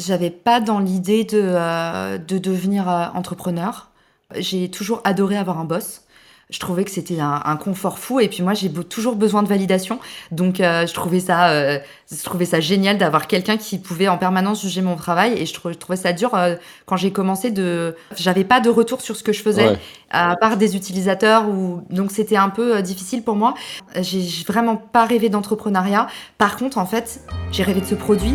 J'avais pas dans l'idée de, euh, de devenir euh, entrepreneur. J'ai toujours adoré avoir un boss. Je trouvais que c'était un, confort fou et puis moi j'ai toujours besoin de validation. Donc euh, je trouvais ça je trouvais ça génial d'avoir quelqu'un qui pouvait en permanence juger mon travail et je, trouvais ça dur quand j'ai commencé de j'avais pas de retour sur ce que je faisais à part des utilisateurs ou donc c'était un peu difficile pour moi. J'ai vraiment pas rêvé d'entrepreneuriat. Par contre en fait j'ai rêvé de ce produit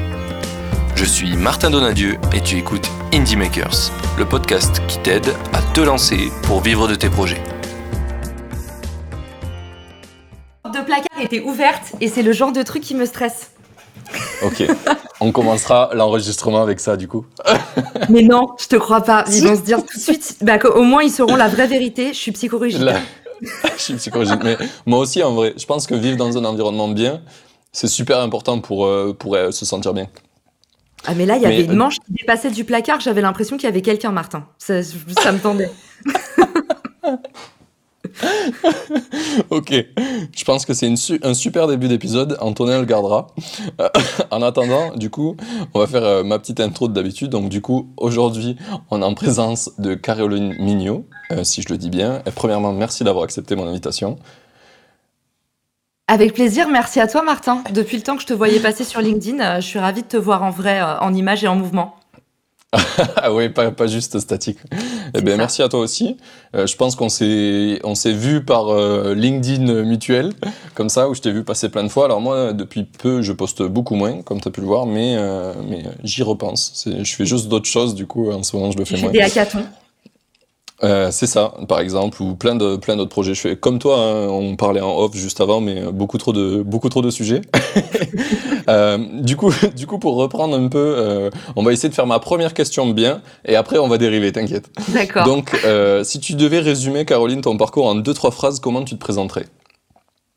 Je suis Martin Donadieu et tu écoutes Indie Makers, le podcast qui t'aide à te lancer pour vivre de tes projets. La de placard était ouverte et c'est le genre de truc qui me stresse. Ok, on commencera l'enregistrement avec ça du coup. Mais non, je te crois pas. Ils vont se dire tout de suite, bah, au moins ils sauront la vraie vérité. Je suis psychorigide. je suis psychorigide, mais moi aussi en vrai. Je pense que vivre dans un environnement bien, c'est super important pour, euh, pour euh, se sentir bien. Ah mais là, il y avait une euh, manche qui dépassait du placard, j'avais l'impression qu'il y avait quelqu'un, Martin. Ça, me tendait. ok, je pense que c'est un super début d'épisode, Antonin le gardera. Euh, en attendant, du coup, on va faire euh, ma petite intro de d'habitude. Donc du coup, aujourd'hui, on est en présence de Caroline Mignot, si je le dis bien. Et premièrement, merci d'avoir accepté mon invitation. Avec plaisir, merci à toi Martin. Depuis le temps que je te voyais passer sur LinkedIn, euh, je suis ravie de te voir en vrai, euh, en image et en mouvement. ah oui, pas, pas juste statique. Eh bien, merci à toi aussi. Euh, je pense qu'on s'est on s'est vu par LinkedIn mutuel, comme ça, où je t'ai vu passer plein de fois. Alors moi, depuis peu, je poste beaucoup moins, comme tu as pu le voir, mais, mais j'y repense. Je fais juste d'autres choses, du coup, en ce moment, je le fais moins. des hackathons euh, c'est ça, par exemple, ou plein de plein d'autres projets. Je fais comme toi, hein, on parlait en off juste avant, mais beaucoup trop de beaucoup trop de sujets. euh, du coup, du coup, pour reprendre un peu, euh, on va essayer de faire ma première question bien, et après on va dériver. T'inquiète. D'accord. Donc, euh, si tu devais résumer, Caroline, ton parcours en deux trois phrases, comment tu te présenterais?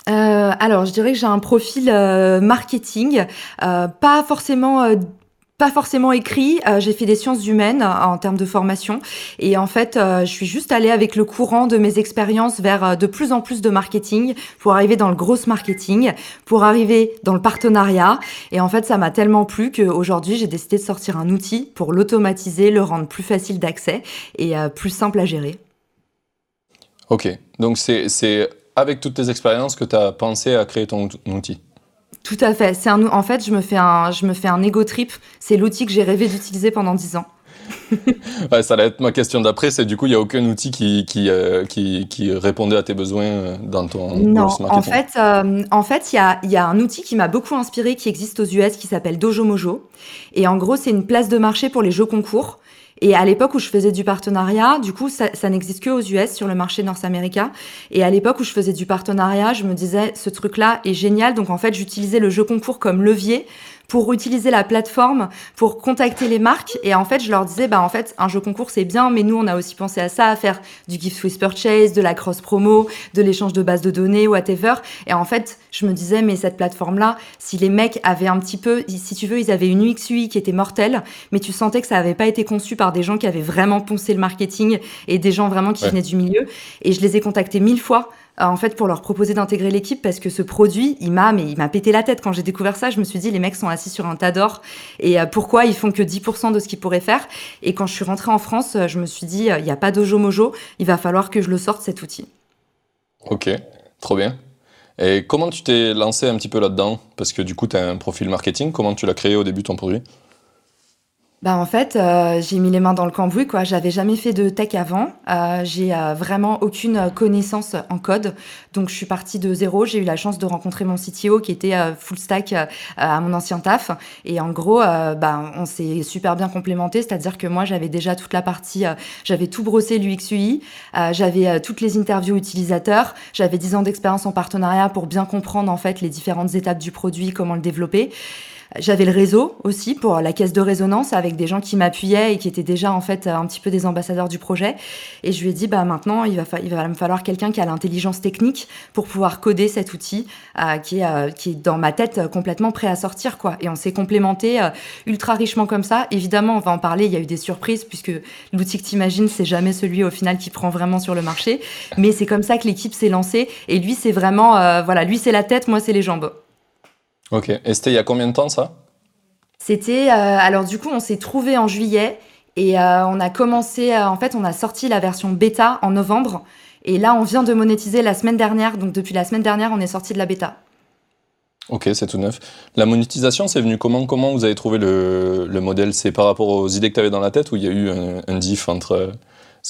Alors, je dirais que j'ai un profil marketing, pas forcément pas forcément écrit. Euh, j'ai fait des sciences humaines euh, en termes de formation. Et en fait, euh, je suis juste allée avec le courant de mes expériences vers de plus en plus de marketing pour arriver dans le gros marketing, pour arriver dans le partenariat. Et en fait, ça m'a tellement plu qu'aujourd'hui, j'ai décidé de sortir un outil pour l'automatiser, le rendre plus facile d'accès et plus simple à gérer. Ok, donc c'est avec toutes tes expériences que tu as pensé à créer ton outil? Tout à fait. C'est un, en fait, je me fais un, je me fais un ego trip. C'est l'outil que j'ai rêvé d'utiliser pendant dix ans. ouais, ça va être ma question d'après. C'est du coup, il n'y a aucun outil qui, qui, euh, qui, qui, répondait à tes besoins euh, dans ton Non, en fait, euh, en fait, il y a, y a un outil qui m'a beaucoup inspiré qui existe aux US qui s'appelle Dojo Mojo. Et en gros, c'est une place de marché pour les jeux concours. Et à l'époque où je faisais du partenariat, du coup, ça, ça n'existe que aux US sur le marché nord-américain. Et à l'époque où je faisais du partenariat, je me disais, ce truc-là est génial. Donc en fait, j'utilisais le jeu concours comme levier pour utiliser la plateforme pour contacter les marques. Et en fait, je leur disais, bah en fait, un jeu concours c'est bien, mais nous on a aussi pensé à ça, à faire du gift with purchase, de la cross promo, de l'échange de bases de données, whatever. Et en fait, je me disais, mais cette plateforme là, si les mecs avaient un petit peu, si tu veux, ils avaient une UX UI qui était mortelle, mais tu sentais que ça avait pas été conçu par des gens qui avaient vraiment poncé le marketing et des gens vraiment qui venaient du milieu. Et je les ai contactés mille fois en fait pour leur proposer d'intégrer l'équipe parce que ce produit, il m'a mais pété la tête quand j'ai découvert ça. Je me suis dit les mecs sont assis sur un tas d'or et euh, pourquoi ils font que 10% de ce qu'ils pourraient faire? Et quand je suis rentrée en France, euh, je me suis dit il n'y a pas d'ojo mojo, il va falloir que je le sorte cet outil. Ok, trop bien. Et comment tu t'es lancé un petit peu là-dedans? Parce que du coup, tu as un profil marketing. Comment tu l'as créé au début ton produit? Bah en fait, euh, j'ai mis les mains dans le cambouis quoi. J'avais jamais fait de tech avant. Euh, j'ai euh, vraiment aucune connaissance en code, donc je suis partie de zéro. J'ai eu la chance de rencontrer mon CTO qui était full stack à mon ancien taf. Et en gros, bah on s'est super bien complémenté. C'est-à-dire que moi j'avais déjà toute la partie, j'avais tout brossé l'UX UI, j'avais toutes les interviews utilisateurs, j'avais 10 ans d'expérience en partenariat pour bien comprendre en fait les différentes étapes du produit, comment le développer. J'avais le réseau aussi pour la caisse de résonance avec des gens qui m'appuyaient et qui étaient déjà en fait un petit peu des ambassadeurs du projet. Et je lui ai dit, bah maintenant, il va, il va me falloir quelqu'un qui a l'intelligence technique pour pouvoir coder cet outil euh, qui, est, euh, qui est dans ma tête complètement prêt à sortir. quoi. Et on s'est complémenté euh, ultra richement comme ça. Évidemment, on va en parler, il y a eu des surprises puisque l'outil que tu imagines, c'est jamais celui au final qui prend vraiment sur le marché. Mais c'est comme ça que l'équipe s'est lancée. Et lui, c'est vraiment, voilà, lui, c'est la tête, moi, c'est les jambes. Ok. Et c'était il y a combien de temps ça? C'était. Euh, alors, du coup, on s'est trouvé en juillet et euh, on a commencé. Euh, en fait, on a sorti la version bêta en novembre. Et là, on vient de monétiser la semaine dernière. Donc, depuis la semaine dernière, on est sorti de la bêta. Ok, c'est tout neuf. La monétisation, c'est venu comment? Comment vous avez trouvé le, modèle? C'est par rapport aux idées que tu avais dans la tête ou il y a eu un diff entre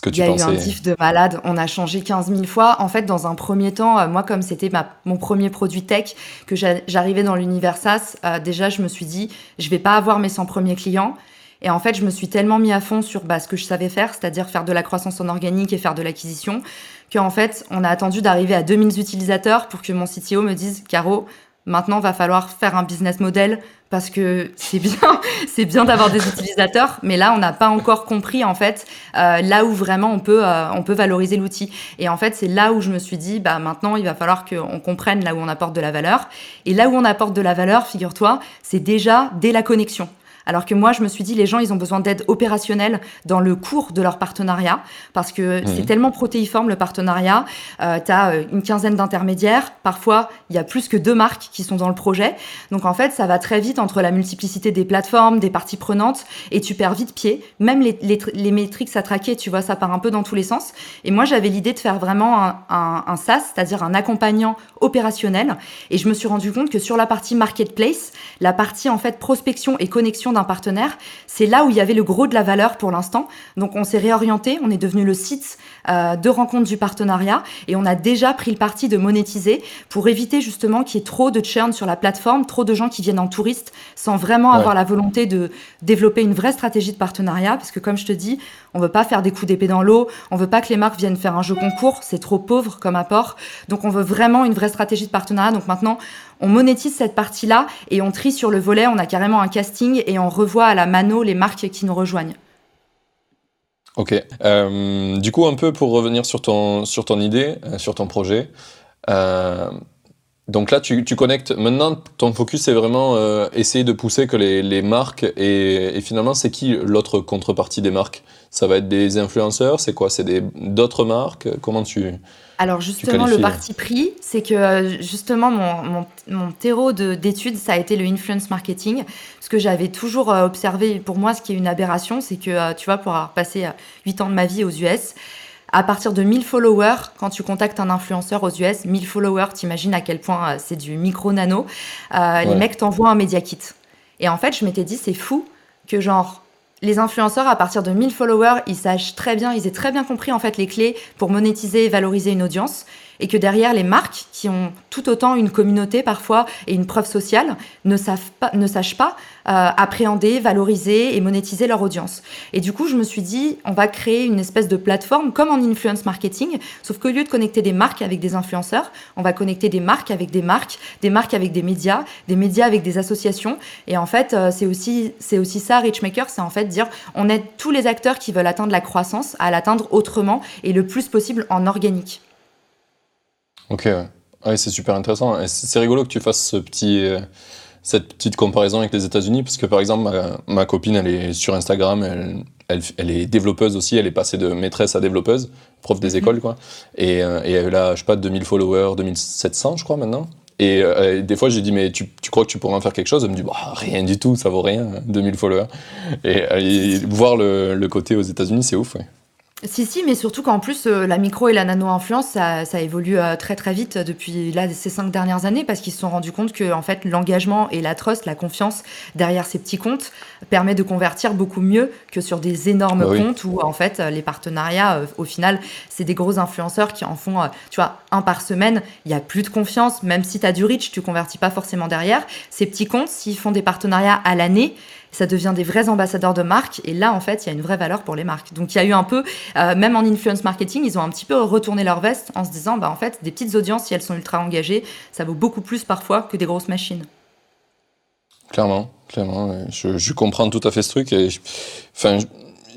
que tu Il y a eu un diff de malade. On a changé 15 000 fois. En fait, dans un premier temps, euh, moi, comme c'était mon premier produit tech, que j'arrivais dans l'univers SaaS, euh, déjà, je me suis dit, je vais pas avoir mes 100 premiers clients. Et en fait, je me suis tellement mis à fond sur bah, ce que je savais faire, c'est-à-dire faire de la croissance en organique et faire de l'acquisition, qu'en fait, on a attendu d'arriver à 2000 utilisateurs pour que mon CTO me dise, Caro, maintenant, va falloir faire un business model parce que c'est bien, c'est bien d'avoir des utilisateurs, mais là on n'a pas encore compris en fait euh, là où vraiment on peut euh, on peut valoriser l'outil. Et en fait c'est là où je me suis dit bah maintenant il va falloir qu'on comprenne là où on apporte de la valeur. Et là où on apporte de la valeur, figure-toi, c'est déjà dès la connexion. Alors que moi, je me suis dit, les gens, ils ont besoin d'aide opérationnelle dans le cours de leur partenariat, parce que c'est tellement protéiforme le partenariat. Euh, tu as euh, une quinzaine d'intermédiaires. Parfois, il y a plus que deux marques qui sont dans le projet. Donc en fait, ça va très vite entre la multiplicité des plateformes, des parties prenantes, et tu perds vite pied. Même les, les, les métriques à traquer, tu vois, ça part un peu dans tous les sens. Et moi, j'avais l'idée de faire vraiment un, un, un SaaS, c'est-à-dire un accompagnant opérationnel. Et je me suis rendu compte que sur la partie marketplace, la partie en fait prospection et connexion d'un partenaire, c'est là où il y avait le gros de la valeur pour l'instant. Donc on s'est réorienté, on est devenu le site euh, de rencontre du partenariat et on a déjà pris le parti de monétiser pour éviter justement qu'il y ait trop de churn sur la plateforme, trop de gens qui viennent en touriste sans vraiment avoir la volonté de développer une vraie stratégie de partenariat parce que comme je te dis, on veut pas faire des coups d'épée dans l'eau, on veut pas que les marques viennent faire un jeu concours, c'est trop pauvre comme apport. Donc on veut vraiment une vraie stratégie de partenariat. Donc maintenant, on monétise cette partie-là et on trie sur le volet, on a carrément un casting et on revoit à la mano les marques qui nous rejoignent. Ok. Euh, du coup, un peu pour revenir sur ton, idée, euh, sur ton projet. Euh, donc là, tu, tu, connectes. Maintenant, ton focus, c'est vraiment essayer de pousser que les, les marques. Et, et finalement, c'est qui l'autre contrepartie des marques? Ça va être des influenceurs C'est quoi? C'est d'autres marques? Comment tu. Alors justement, le parti pris, c'est que euh, justement mon, mon, terreau d'études, ça a été le influence marketing. Ce que j'avais toujours euh, observé, pour moi, ce qui est une aberration, c'est que, euh, tu vois, pour avoir passé 8 ans de ma vie aux US, à partir de 1000 followers, quand tu contactes un influenceur aux US, 1000 followers, t'imagines à quel point c'est du micro-nano, les mecs t'envoient un media kit. Et en fait, je m'étais dit, c'est fou que genre les influenceurs, à partir de 1000 followers, ils sachent très bien, ils aient très bien compris en fait les clés pour monétiser et valoriser une audience et que derrière les marques qui ont tout autant une communauté parfois et une preuve sociale ne, savent ne sachent pas euh, appréhender, valoriser et monétiser leur audience. Et du coup, je me suis dit, on va créer une espèce de plateforme comme en influence marketing, sauf qu'au lieu de connecter des marques avec des influenceurs, on va connecter des marques avec des marques, des marques avec des médias, des médias avec des associations. Et en fait, euh, c'est aussi, c'est aussi ça, Richmaker, c'est en fait dire, on aide tous les acteurs qui veulent atteindre la croissance à l'atteindre autrement et le plus possible en organique. Ok, ouais. c'est super intéressant. C'est rigolo que tu fasses ce petit, euh, cette petite comparaison avec les États-Unis, parce que par exemple, ma, copine, elle est sur Instagram, elle, elle, est développeuse aussi, elle est passée de maîtresse à développeuse, prof des mhm. écoles, quoi. Et, euh, et, elle a, je sais pas, 2000 followers, 2700, je crois, maintenant. Et euh, des fois, j'ai dit, mais tu, tu, crois que tu pourrais en faire quelque chose? Elle me dit, bah, rien du tout, ça vaut rien, 2000 followers. Et, voir le, le, côté aux États-Unis, c'est ouf, ouais. Si, si, mais surtout qu'en plus, euh, la micro et la nano-influence, ça, ça évolue euh, très très vite depuis là, ces cinq dernières années parce qu'ils se sont rendus compte que en fait, l'engagement et la trust, la confiance derrière ces petits comptes permet de convertir beaucoup mieux que sur des énormes bah comptes où en fait, les partenariats, euh, au final, c'est des gros influenceurs qui en font, tu vois, un par semaine. Il y a plus de confiance, même si tu as du reach, tu convertis pas forcément derrière. Ces petits comptes, s'ils font des partenariats à l'année, ça devient des vrais ambassadeurs de marque. Et là, en fait, il y a une vraie valeur pour les marques. Donc, il y a eu un peu, euh, même en influence marketing, ils ont un petit peu retourné leur veste en se disant, bah, en fait, des petites audiences, si elles sont ultra engagées, ça vaut beaucoup plus parfois que des grosses machines. Clairement, clairement. Je, comprends tout à fait ce truc. Enfin,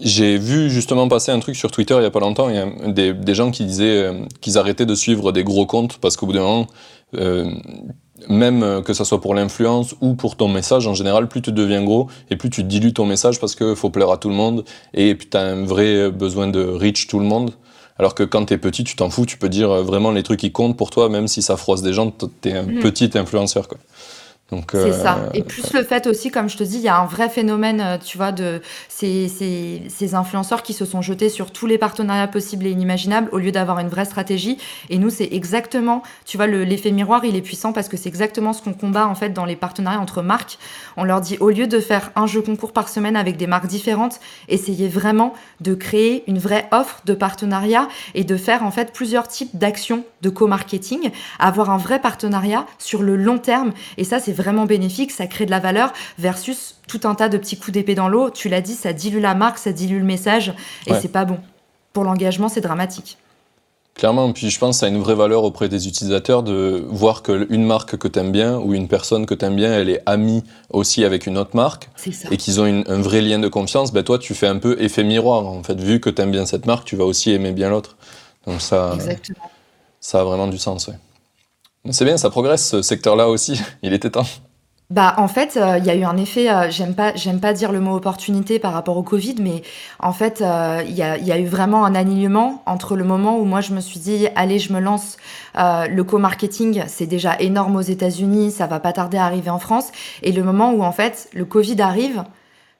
j'ai vu justement passer un truc sur Twitter il y a pas longtemps. Il y a des, des gens qui disaient euh, qu'ils arrêtaient de suivre des gros comptes parce qu'au bout d'un moment, euh, même que ça soit pour l'influence ou pour ton message, en général, plus tu deviens gros et plus tu dilues ton message parce qu'il faut plaire à tout le monde et puis tu as un vrai besoin de reach tout le monde. Alors que quand tu es petit, tu t'en fous, tu peux dire vraiment les trucs qui comptent pour toi, même si ça froisse des gens, tu es un mmh. petit influenceur. Quoi. C'est ça. Euh, Et plus le fait aussi, comme je te dis, il y a un vrai phénomène, euh, tu vois, de ces, ces, ces, influenceurs qui se sont jetés sur tous les partenariats possibles et inimaginables au lieu d'avoir une vraie stratégie. Et nous, c'est exactement, tu vois, l'effet miroir, il est puissant parce que c'est exactement ce qu'on combat en fait dans les partenariats entre marques. On leur dit, au lieu de faire un jeu concours par semaine avec des marques différentes, essayez vraiment de créer une vraie offre de partenariat et de faire en fait plusieurs types d'actions de co-marketing, avoir un vrai partenariat sur le long terme. Et ça, c'est vraiment bénéfique, ça crée de la valeur versus tout un tas de petits coups d'épée dans l'eau. Tu l'as dit, ça dilue la marque, ça dilue le message et c'est pas bon. Pour l'engagement, c'est dramatique. Clairement, puis je pense que ça a une vraie valeur auprès des utilisateurs de voir qu'une marque que tu aimes bien ou une personne que tu aimes bien, elle est amie aussi avec une autre marque et qu'ils ont un vrai lien de confiance. Ben toi, tu fais un peu effet miroir. En fait, vu que tu aimes bien cette marque, tu vas aussi aimer bien l'autre. Donc ça, ça a vraiment du sens. C'est bien, ça progresse ce secteur-là aussi. Il était temps. Bah, en fait, euh, il y a eu un effet, euh, j'aime pas j'aime pas dire le mot opportunité par rapport au Covid, mais en fait, euh, il y a y a eu vraiment un alignement entre le moment où moi je me suis dit: «Allez, je me lance, le co-marketing, c'est déjà énorme aux États-Unis, ça va pas tarder à arriver en France» et le moment où en fait, le Covid arrive,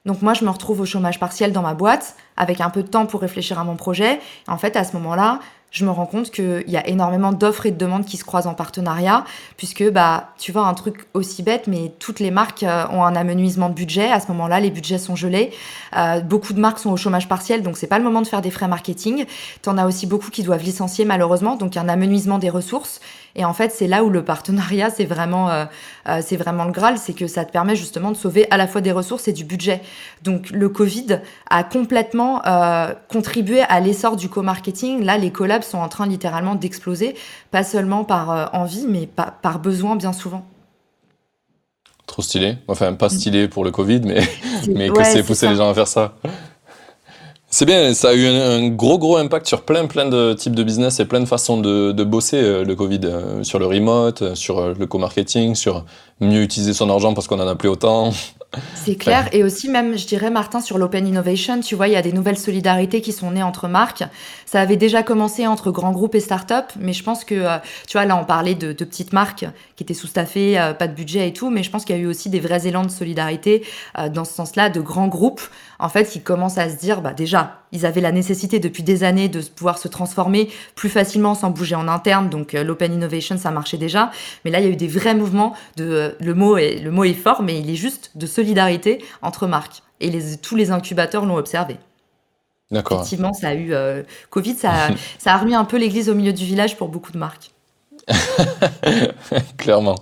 donc moi je me retrouve au chômage partiel dans ma boîte, avec un peu de temps pour réfléchir à mon projet. En fait, à ce moment-là, je me rends compte qu'il y a énormément d'offres et de demandes qui se croisent en partenariat, puisque bah, tu vois un truc aussi bête, mais toutes les marques euh, ont un amenuisement de budget. À ce moment-là, les budgets sont gelés. Euh, beaucoup de marques sont au chômage partiel, donc c'est pas le moment de faire des frais marketing. Tu en as aussi beaucoup qui doivent licencier malheureusement, donc un amenuisement des ressources. Et en fait, c'est là où le partenariat, c'est vraiment, euh, euh, c'est vraiment le Graal, c'est que ça te permet justement de sauver à la fois des ressources et du budget. Donc le Covid a complètement euh, contribué à l'essor du co-marketing. Là, les collabs sont en train littéralement d'exploser, pas seulement par envie, mais par, par besoin bien souvent. Trop stylé. Enfin, pas stylé pour le Covid, mais, mais que c'est pousser les gens à faire ça. C'est bien, ça a eu un, gros gros impact sur plein plein de types de business et plein de façons de, de bosser euh, le Covid, euh, sur le remote, euh, sur le co-marketing, sur mieux utiliser son argent parce qu'on en a plus autant. C'est clair. Et aussi, même, je dirais, Martin, sur l'open innovation, tu vois, il y a des nouvelles solidarités qui sont nées entre marques. Ça avait déjà commencé entre grands groupes et startups, mais je pense que, euh, tu vois, là, on parlait de, de petites marques qui étaient sous-staffées, euh, pas de budget et tout, mais je pense qu'il y a eu aussi des vrais élans de solidarité euh, dans ce sens-là, de grands groupes, en fait, qui commencent à se dire, bah, déjà, ils avaient la nécessité depuis des années de pouvoir se transformer plus facilement sans bouger en interne, donc l'open innovation, ça marchait déjà. Mais là, il y a eu des vrais mouvements de, le mot est, le mot est fort, mais il est juste de solidarité entre marques. Et les, tous les incubateurs l'ont observé. D'accord. Effectivement, ça a eu euh, Covid, ça a, ça a remis un peu l'église au milieu du village pour beaucoup de marques. Clairement.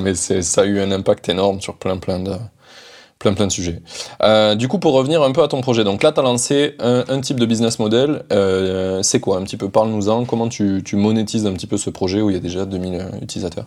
Mais ça a eu un impact énorme sur plein plein de, plein plein de sujets. Euh, du coup, pour revenir un peu à ton projet, donc là, tu as lancé un, type de business model. Euh, c'est quoi un petit peu? Parle-nous-en. Comment tu, tu, monétises un petit peu ce projet où il y a déjà 2000 utilisateurs?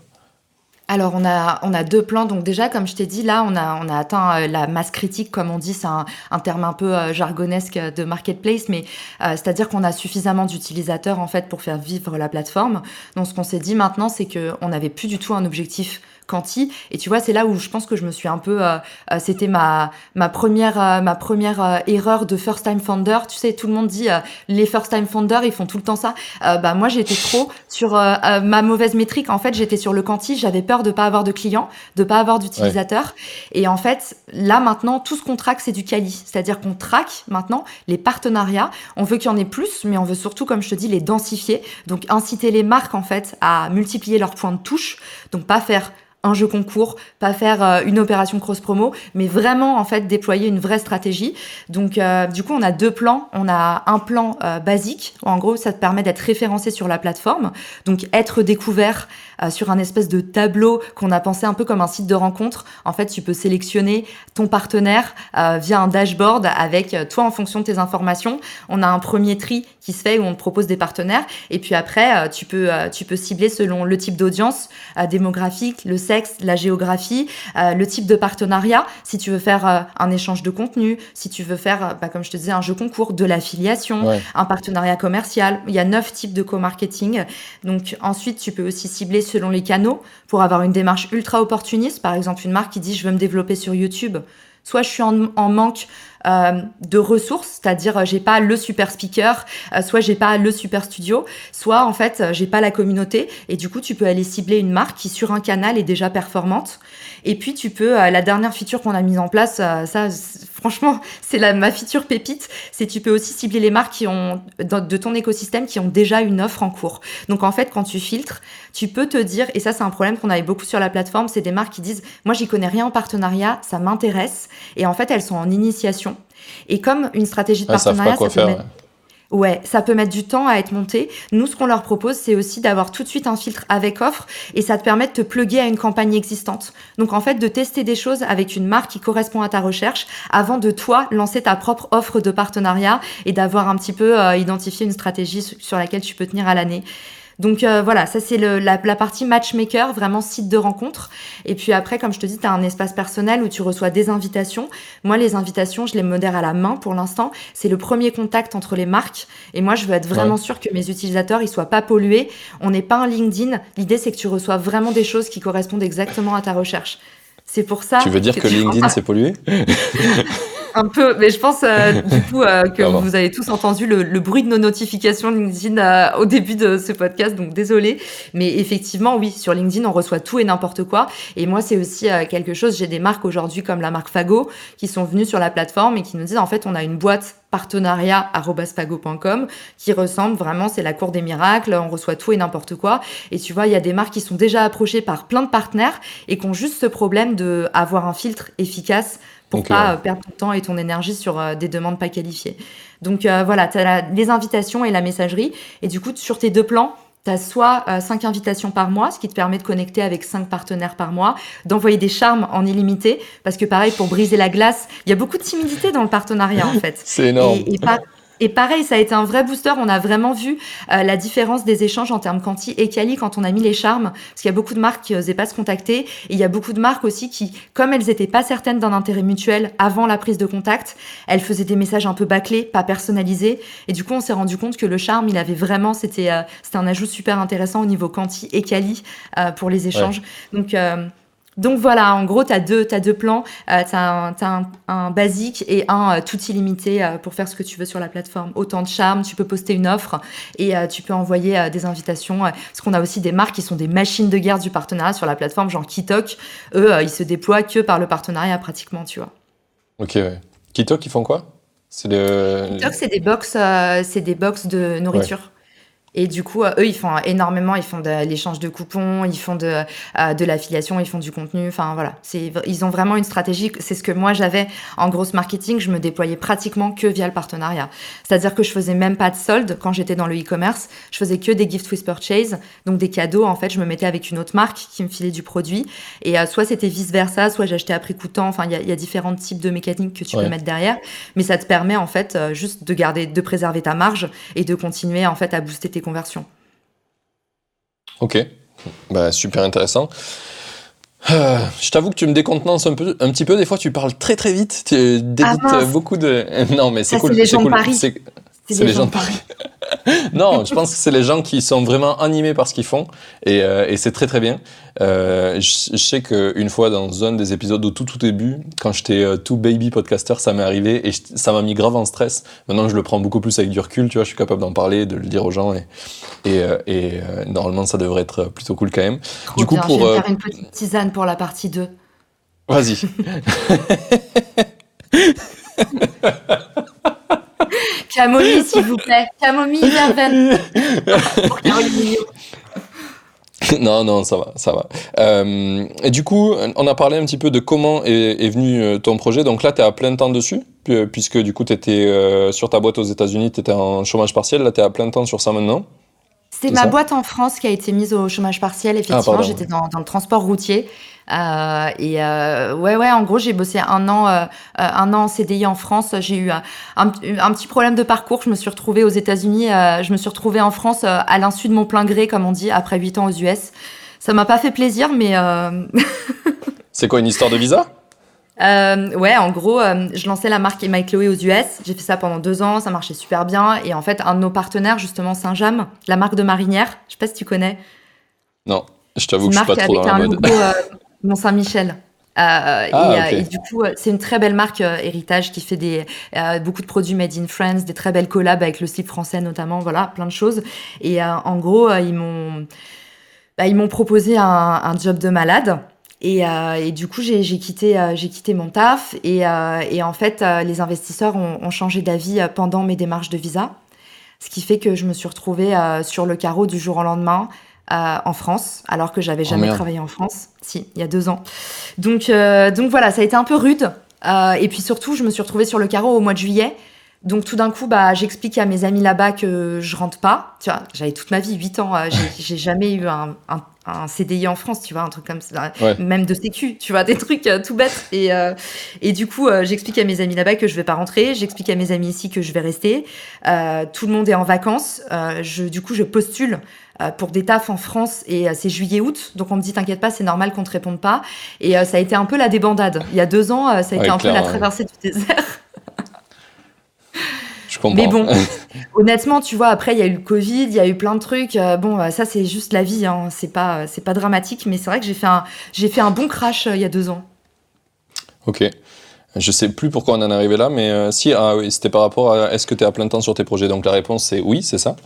Alors on a, on a deux plans. Donc déjà, comme je t'ai dit, là, on a, on a atteint euh, la masse critique, comme on dit, c'est un, un, terme un peu euh, jargonesque de marketplace, mais euh, c'est-à-dire qu'on a suffisamment d'utilisateurs en fait pour faire vivre la plateforme. Donc ce qu'on s'est dit maintenant, c'est qu'on n'avait plus du tout un objectif quanti. Et tu vois, c'est là où je pense que je me suis un peu, euh, euh, c'était ma ma première euh, ma première erreur de first time founder. Tu sais, tout le monde dit les first time founders ils font tout le temps ça. bah moi j'étais trop sur ma mauvaise métrique. En fait, j'étais sur le quanti. J'avais peur de pas avoir de clients, de pas avoir d'utilisateurs. Et en fait, là maintenant, tout ce qu'on traque c'est du quali. C'est-à-dire qu'on traque maintenant les partenariats. On veut qu'il y en ait plus, mais on veut surtout, comme je te dis, les densifier. Donc inciter les marques en fait à multiplier leurs points de touche. Donc pas faire un jeu concours, pas faire euh, une opération cross promo, mais vraiment en fait déployer une vraie stratégie. Donc euh, du coup on a deux plans. On a un plan euh, basique. En gros ça te permet d'être référencé sur la plateforme, donc être découvert sur un espèce de tableau qu'on a pensé un peu comme un site de rencontre. En fait tu peux sélectionner ton partenaire via un dashboard avec toi en fonction de tes informations. On a un premier tri qui se fait où on te propose des partenaires et puis après tu peux tu peux cibler selon le type d'audience démographique, le sexe, la géographie, le type de partenariat, si tu veux faire un échange de contenu, si tu veux faire, bah, comme je te disais, un jeu concours, de l'affiliation, un partenariat commercial. Il y a neuf types de co-marketing. Donc ensuite, tu peux aussi cibler selon les canaux pour avoir une démarche ultra opportuniste. Par exemple, une marque qui dit je veux me développer sur YouTube. Soit je suis en, en manque euh, de ressources, c'est-à-dire euh, j'ai pas le super speaker, euh, soit j'ai pas le super studio, soit en fait j'ai pas la communauté et du coup tu peux aller cibler une marque qui sur un canal est déjà performante. Et puis tu peux la dernière feature qu'on a mise en place, ça franchement c'est la ma feature pépite, c'est tu peux aussi cibler les marques qui ont de ton écosystème qui ont déjà une offre en cours. Donc en fait quand tu filtres, tu peux te dire et ça c'est un problème qu'on avait beaucoup sur la plateforme, c'est des marques qui disent moi j'y connais rien en partenariat, ça m'intéresse et en fait elles sont en initiation. Et comme une stratégie de partenariat, ça peut, mettre... ouais, ça peut mettre du temps à être monté. Nous, ce qu'on leur propose, c'est aussi d'avoir tout de suite un filtre avec offre et ça te permet de te plugger à une campagne existante. Donc, en fait, de tester des choses avec une marque qui correspond à ta recherche avant de toi lancer ta propre offre de partenariat et d'avoir un petit peu euh, identifié une stratégie sur laquelle tu peux tenir à l'année. Donc euh, voilà, ça c'est la, la, partie matchmaker, vraiment site de rencontre. Et puis après, comme je te dis, tu as un espace personnel où tu reçois des invitations. Moi, les invitations, je les modère à la main pour l'instant. C'est le premier contact entre les marques. Et moi, je veux être vraiment sûr que mes utilisateurs, ils soient pas pollués. On n'est pas un LinkedIn. L'idée, c'est que tu reçois vraiment des choses qui correspondent exactement à ta recherche. C'est pour ça. Tu veux dire que, LinkedIn s'est pollué? un peu, mais je pense euh, du coup euh, que vous avez tous entendu le, bruit de nos notifications LinkedIn euh, au début de ce podcast, donc désolé. Mais effectivement, oui, sur LinkedIn, on reçoit tout et n'importe quoi. Et moi, c'est aussi quelque chose. J'ai des marques aujourd'hui comme la marque Fago qui sont venues sur la plateforme et qui nous disent en fait, on a une boîte partenariat.fago.com qui ressemble vraiment, c'est la cour des miracles, on reçoit tout et n'importe quoi. Et tu vois, il y a des marques qui sont déjà approchées par plein de partenaires et qui ont juste ce problème de avoir un filtre efficace pour pas euh, perdre ton temps et ton énergie sur euh, des demandes pas qualifiées. Donc euh, voilà, tu as les invitations et la messagerie. Et du coup, sur tes deux plans, tu as soit cinq invitations par mois, ce qui te permet de connecter avec cinq partenaires par mois, d'envoyer des charmes en illimité, parce que pareil, pour briser la glace, il y a beaucoup de timidité dans le partenariat en fait. C'est énorme. Et, et pareil, ça a été un vrai booster. On a vraiment vu euh, la différence des échanges en termes quanti et quali quand on a mis les charmes. Parce qu'il y a beaucoup de marques qui n'osaient pas se contacter. Et il y a beaucoup de marques aussi qui, comme elles n'étaient pas certaines d'un intérêt mutuel avant la prise de contact, elles faisaient des messages un peu bâclés, pas personnalisés. Et du coup, on s'est rendu compte que le charme, il avait vraiment, c'était euh, c'était un ajout super intéressant au niveau quanti et quali euh, pour les échanges. Donc, donc voilà, en gros, tu as deux, as deux plans. Euh, tu as, un, un, basique et un euh, tout illimité euh, pour faire ce que tu veux sur la plateforme. Autant de charme, tu peux poster une offre et tu peux envoyer des invitations. parce qu'on a aussi des marques qui sont des machines de guerre du partenariat sur la plateforme, genre Kitok. Eux, ils se déploient que par le partenariat pratiquement, tu vois. Ok, ouais. Kitok, ils font quoi? C'est Kitok, c'est des box, c'est des box de nourriture. Et du coup, eux, ils font énormément, ils font de l'échange de coupons, ils font de, euh, de l'affiliation, ils font du contenu. Enfin, voilà. C'est, ils ont vraiment une stratégie. C'est ce que moi, j'avais en grosse marketing. Je me déployais pratiquement que via le partenariat. C'est-à-dire que je faisais même pas de solde quand j'étais dans le e-commerce. Je faisais que des gift with purchase. Donc, des cadeaux. En fait, je me mettais avec une autre marque qui me filait du produit. Et euh, soit c'était vice versa, soit j'achetais à prix coûtant. Enfin, il y a, y a, différents types de mécaniques que tu peux mettre derrière. Mais ça te permet, en fait, euh, juste de garder, de préserver ta marge et de continuer, en fait, à booster tes conversions. Ok, bah, super intéressant. Euh, je t'avoue que tu me décontenances un, peu, un petit peu. Des fois, tu parles très très vite. Tu ah beaucoup de. Non, mais c'est cool. C'est les gens de Paris. C'est les, gens de Paris. non, je pense que c'est les gens qui sont vraiment animés par ce qu'ils font et, euh, et c'est très très bien. Euh, je, je, sais qu'une fois dans un des épisodes au tout tout début, quand j'étais euh, tout baby podcaster, ça m'est arrivé et ça m'a mis grave en stress. Maintenant, je le prends beaucoup plus avec du recul, tu vois, je suis capable d'en parler, de le dire aux gens et, et, et normalement ça devrait être plutôt cool quand même. Trop du coup, bien, pour je vais faire une petite tisane pour la partie 2. Vas-y. Camomille, s'il vous plaît. Camomille, verveine. non, non, ça va, ça va. Euh, et du coup, on a parlé un petit peu de comment est, est venu euh, ton projet. Donc là, tu es à plein temps dessus, puisque du coup, tu étais euh, sur ta boîte aux États-Unis, tu étais en chômage partiel. Là, tu es à plein temps sur ça maintenant. C'est ma boîte en France qui a été mise au chômage partiel. Effectivement, ah, j'étais dans, dans, le transport routier. Euh, et euh, ouais, ouais, en gros, j'ai bossé un an, euh, un an en CDI en France. J'ai eu un, un, petit problème de parcours. Je me suis retrouvée aux États-Unis. je me suis retrouvée en France à l'insu de mon plein gré, comme on dit, après huit ans aux US. Ça m'a pas fait plaisir, mais. C'est quoi une histoire de visa? Euh, ouais, en gros, euh, je lançais la marque Emma Chloé aux US. J'ai fait ça pendant deux ans, ça marchait super bien. Et en fait, un de nos partenaires, justement, Saint-James, la marque de marinière, je sais pas si tu connais. Non, je t'avoue que je suis pas trop dans la mode. Logo, euh, Mont Saint-Michel. Ah, et, du coup, c'est une très belle marque héritage qui fait des beaucoup de produits made in France, des très belles collabs avec le slip français notamment, voilà, plein de choses. Et en gros, ils m'ont bah, ils m'ont proposé un, un job de malade. Et, euh, et, du coup, j'ai quitté, euh, j'ai quitté mon taf. Et, euh, et en fait, euh, les investisseurs ont, ont changé d'avis euh, pendant mes démarches de visa. Ce qui fait que je me suis retrouvée sur le carreau du jour au lendemain en France, alors que j'avais oh, jamais travaillé en France. Si, il y a deux ans. Donc, donc voilà, ça a été un peu rude. et puis surtout, je me suis retrouvée sur le carreau au mois de juillet. Donc tout d'un coup, bah, j'explique à mes amis là-bas que je rentre pas. Tu vois, j'avais toute ma vie, 8 ans, j'ai jamais eu un, un, un CDI en France, tu vois, un truc comme ça, même de sécu, tu vois, des trucs euh, tout bêtes. Et, euh, et du coup, euh, j'explique à mes amis là-bas que je vais pas rentrer, j'explique à mes amis ici que je vais rester. tout le monde est en vacances. je, du coup, je postule pour des tafs en France et c'est juillet-août. Donc on me dit, t'inquiète pas, c'est normal qu'on te réponde pas. Et ça a été un peu la débandade. Il y a deux ans, ça a été un peu la traversée du désert. Mais bon, honnêtement, tu vois, après, il y a eu le Covid, il y a eu plein de trucs. Euh, bon, euh, ça, c'est juste la vie. Hein. C'est pas, c'est pas dramatique, mais c'est vrai que j'ai fait un, j'ai fait un bon crash euh, il y a deux ans. Ok. Je sais plus pourquoi on en est arrivé là, mais si, ah, oui, c'était par rapport à est-ce que tu es à plein temps sur tes projets? Donc la réponse c'est oui, c'est ça.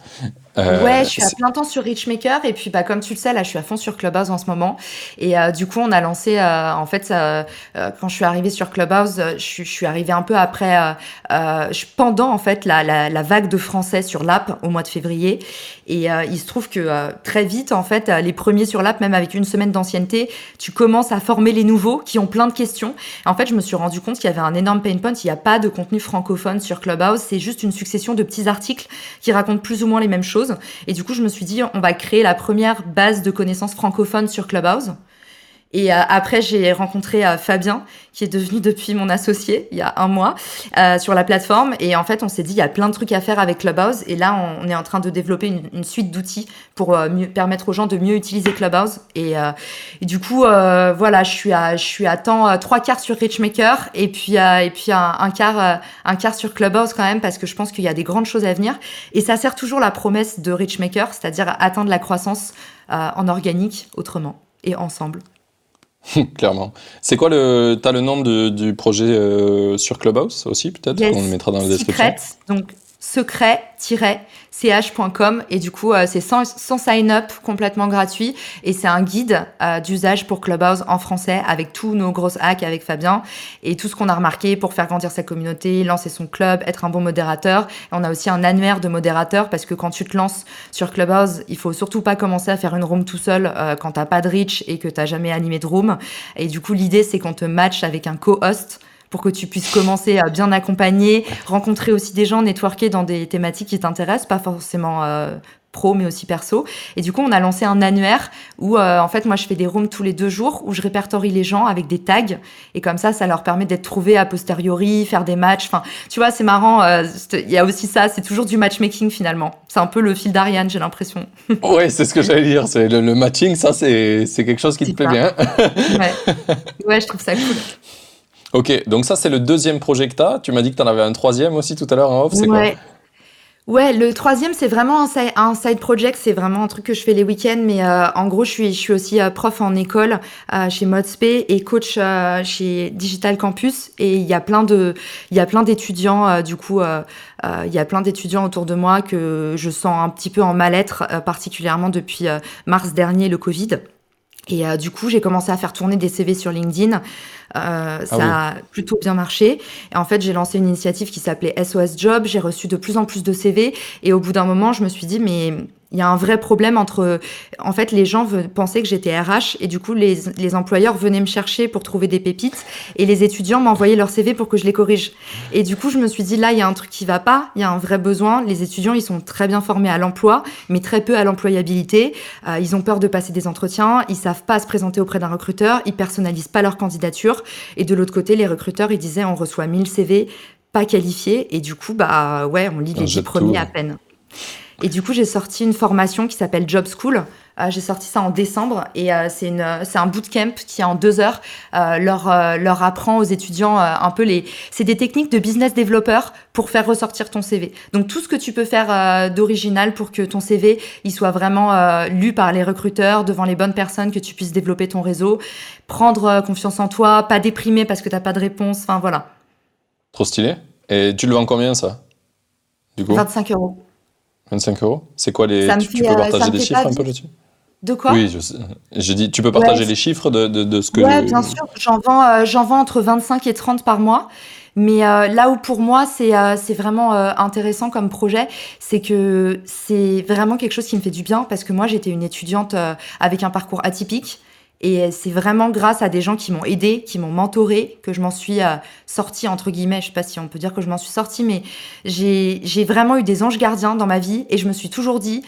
Euh, ouais, je suis à plein temps sur Richmaker et puis bah comme tu le sais là, je suis à fond sur Clubhouse en ce moment. Et euh, du coup on a lancé euh, en fait quand je suis arrivée sur Clubhouse, je, je suis arrivée un peu après pendant en fait la, la, la, vague de français sur l'app au mois de février. Et il se trouve que très vite en fait les premiers sur l'app même avec une semaine d'ancienneté, tu commences à former les nouveaux qui ont plein de questions. En fait, je me suis rendu compte qu'il y avait un énorme pain point, il n'y a pas de contenu francophone sur Clubhouse, c'est juste une succession de petits articles qui racontent plus ou moins les mêmes choses et du coup, je me suis dit, on va créer la première base de connaissances francophones sur Clubhouse. Et euh, après, j'ai rencontré euh, Fabien, qui est devenu depuis mon associé il y a un mois euh, sur la plateforme. Et en fait, on s'est dit, il y a plein de trucs à faire avec Clubhouse. Et là, on, est en train de développer une, suite d'outils pour permettre aux gens de mieux utiliser Clubhouse. Et, du coup, voilà, je suis à, je suis à temps trois quarts sur Richmaker et puis, et puis un quart, un quart sur Clubhouse quand même, parce que je pense qu'il y a des grandes choses à venir. Et ça sert toujours la promesse de Richmaker, c'est-à-dire atteindre la croissance en organique autrement et ensemble. Clairement. C'est quoi le. T'as le nom de, du projet euh, sur Clubhouse aussi, peut-être On le mettra dans la description? donc secret-ch.com et du coup euh, c'est sans, sign-up complètement gratuit et c'est un guide euh, d'usage pour Clubhouse en français avec tous nos grosses hacks avec Fabien et tout ce qu'on a remarqué pour faire grandir sa communauté, lancer son club, être un bon modérateur. Et on a aussi un annuaire de modérateurs parce que quand tu te lances sur Clubhouse, il faut surtout pas commencer à faire une room tout seul euh, quand t'as pas de reach et que t'as jamais animé de room. Et du coup l'idée c'est qu'on te match avec un co-host pour que tu puisses commencer à bien accompagner, rencontrer aussi des gens, networker dans des thématiques qui t'intéressent, pas forcément euh, pro mais aussi perso. Et du coup, on a lancé un annuaire où euh, en fait moi je fais des rooms tous les deux jours où je répertorie les gens avec des tags et comme ça ça leur permet d'être trouvés a posteriori, faire des matchs. Enfin, tu vois, c'est marrant. Euh, il y a aussi ça, c'est toujours du matchmaking finalement. C'est un peu le fil d'Ariane, j'ai l'impression. ouais, c'est ce que j'allais dire. C'est le, matching, ça c'est quelque chose qui te plaît bien. ouais. ouais, je trouve ça cool. Ok, donc ça c'est le deuxième projet que tu as. Tu m'as dit que tu en avais un troisième aussi tout à l'heure en off, c'est ouais. Ouais, le troisième, c'est vraiment un side, project. C'est vraiment un truc que je fais les week-ends. Mais euh, en gros, je suis, aussi euh, prof en école euh, chez Modspé et coach chez Digital Campus. Et il y a plein de, il d'étudiants. Du coup, il y a plein d'étudiants autour de moi que je sens un petit peu en mal-être, particulièrement depuis mars dernier, le Covid. Et du coup, j'ai commencé à faire tourner des CV sur LinkedIn. Euh, ah ça a plutôt bien marché. Et en fait, j'ai lancé une initiative qui s'appelait SOS Job. J'ai reçu de plus en plus de CV. Et au bout d'un moment, je me suis dit, mais il y a un vrai problème entre. En fait, les gens pensaient que j'étais RH et du coup, les, les, employeurs venaient me chercher pour trouver des pépites et les étudiants m'envoyaient leur CV pour que je les corrige. Et du coup, je me suis dit, là, il y a un truc qui va pas, il y a un vrai besoin. Les étudiants, ils sont très bien formés à l'emploi, mais très peu à l'employabilité. Euh, ils ont peur de passer des entretiens, ils savent pas se présenter auprès d'un recruteur, ils personnalisent pas leur candidature. Et de l'autre côté, les recruteurs, ils disaient, on reçoit 1000 CV pas qualifiés et du coup, bah ouais, on lit les 10 premiers à peine. Et du coup, j'ai sorti une formation qui s'appelle Job School, Euh, j'ai sorti ça en décembre et euh, c'est un bootcamp qui en deux heures euh, leur leur apprend aux étudiants un peu les c'est des techniques de business développeur pour faire ressortir ton CV. Donc tout ce que tu peux faire d'original pour que ton CV il soit vraiment lu par les recruteurs devant les bonnes personnes, que tu puisses développer ton réseau, prendre confiance en toi, pas déprimer parce que t'as pas de réponse. Enfin voilà. Trop stylé. Et tu le vends combien ça? Du coup? 25 euros. 25 euros C'est quoi les. Tu, peux partager des chiffres un peu là-dessus? De quoi? Oui, j'ai dit, tu peux partager les chiffres de, de, ce que. Oui, bien sûr. J'en vends, euh, j'en vends entre 25 et 30 par mois. Mais euh, là où pour moi c'est euh, c'est vraiment intéressant comme projet, c'est que c'est vraiment quelque chose qui me fait du bien parce que moi j'étais une étudiante avec un parcours atypique et c'est vraiment grâce à des gens qui m'ont aidé, qui m'ont mentoré, que je m'en suis sortie entre guillemets. Je sais pas si on peut dire que je m'en suis sortie, mais j'ai vraiment eu des anges gardiens dans ma vie et je me suis toujours dit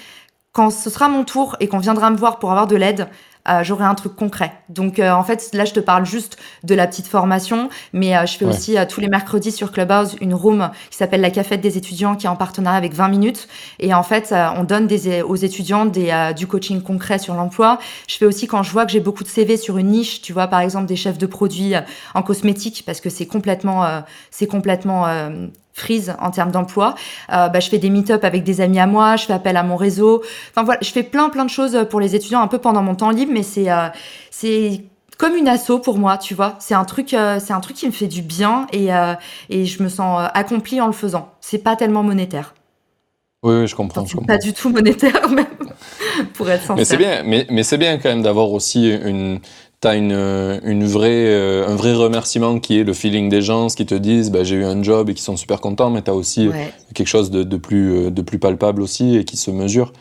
quand ce sera mon tour et qu'on viendra me voir pour avoir de l'aide, euh, j'aurai un truc concret. Donc euh, en fait, là, je te parle juste de la petite formation, mais euh, je fais aussi tous les mercredis sur Clubhouse une room qui s'appelle la cafette des étudiants, qui est en partenariat avec 20 minutes. Et en fait, on donne des, aux étudiants des, du coaching concret sur l'emploi. Je fais aussi quand je vois que j'ai beaucoup de CV sur une niche, tu vois, par exemple des chefs de produits en cosmétique, parce que c'est complètement, c'est complètement frise en termes d'emploi. Euh, bah, je fais des meet-up avec des amis à moi, je fais appel à mon réseau. Enfin voilà, je fais plein plein de choses pour les étudiants un peu pendant mon temps libre, mais c'est euh, c'est comme une asso pour moi, tu vois. C'est un truc, euh, c'est un truc qui me fait du bien et, et je me sens accomplie en le faisant. C'est pas tellement monétaire. Oui, oui je comprends. je comprends. Pas du tout monétaire même, pour être sincère. Mais c'est bien, mais, mais c'est bien quand même d'avoir aussi une tu as une, une vraie, euh, un vrai remerciement qui est le feeling des gens, ce qui te disent bah, j'ai eu un job et qui sont super contents, mais tu as aussi quelque chose de, de, plus, euh, de plus palpable aussi et qui se mesure.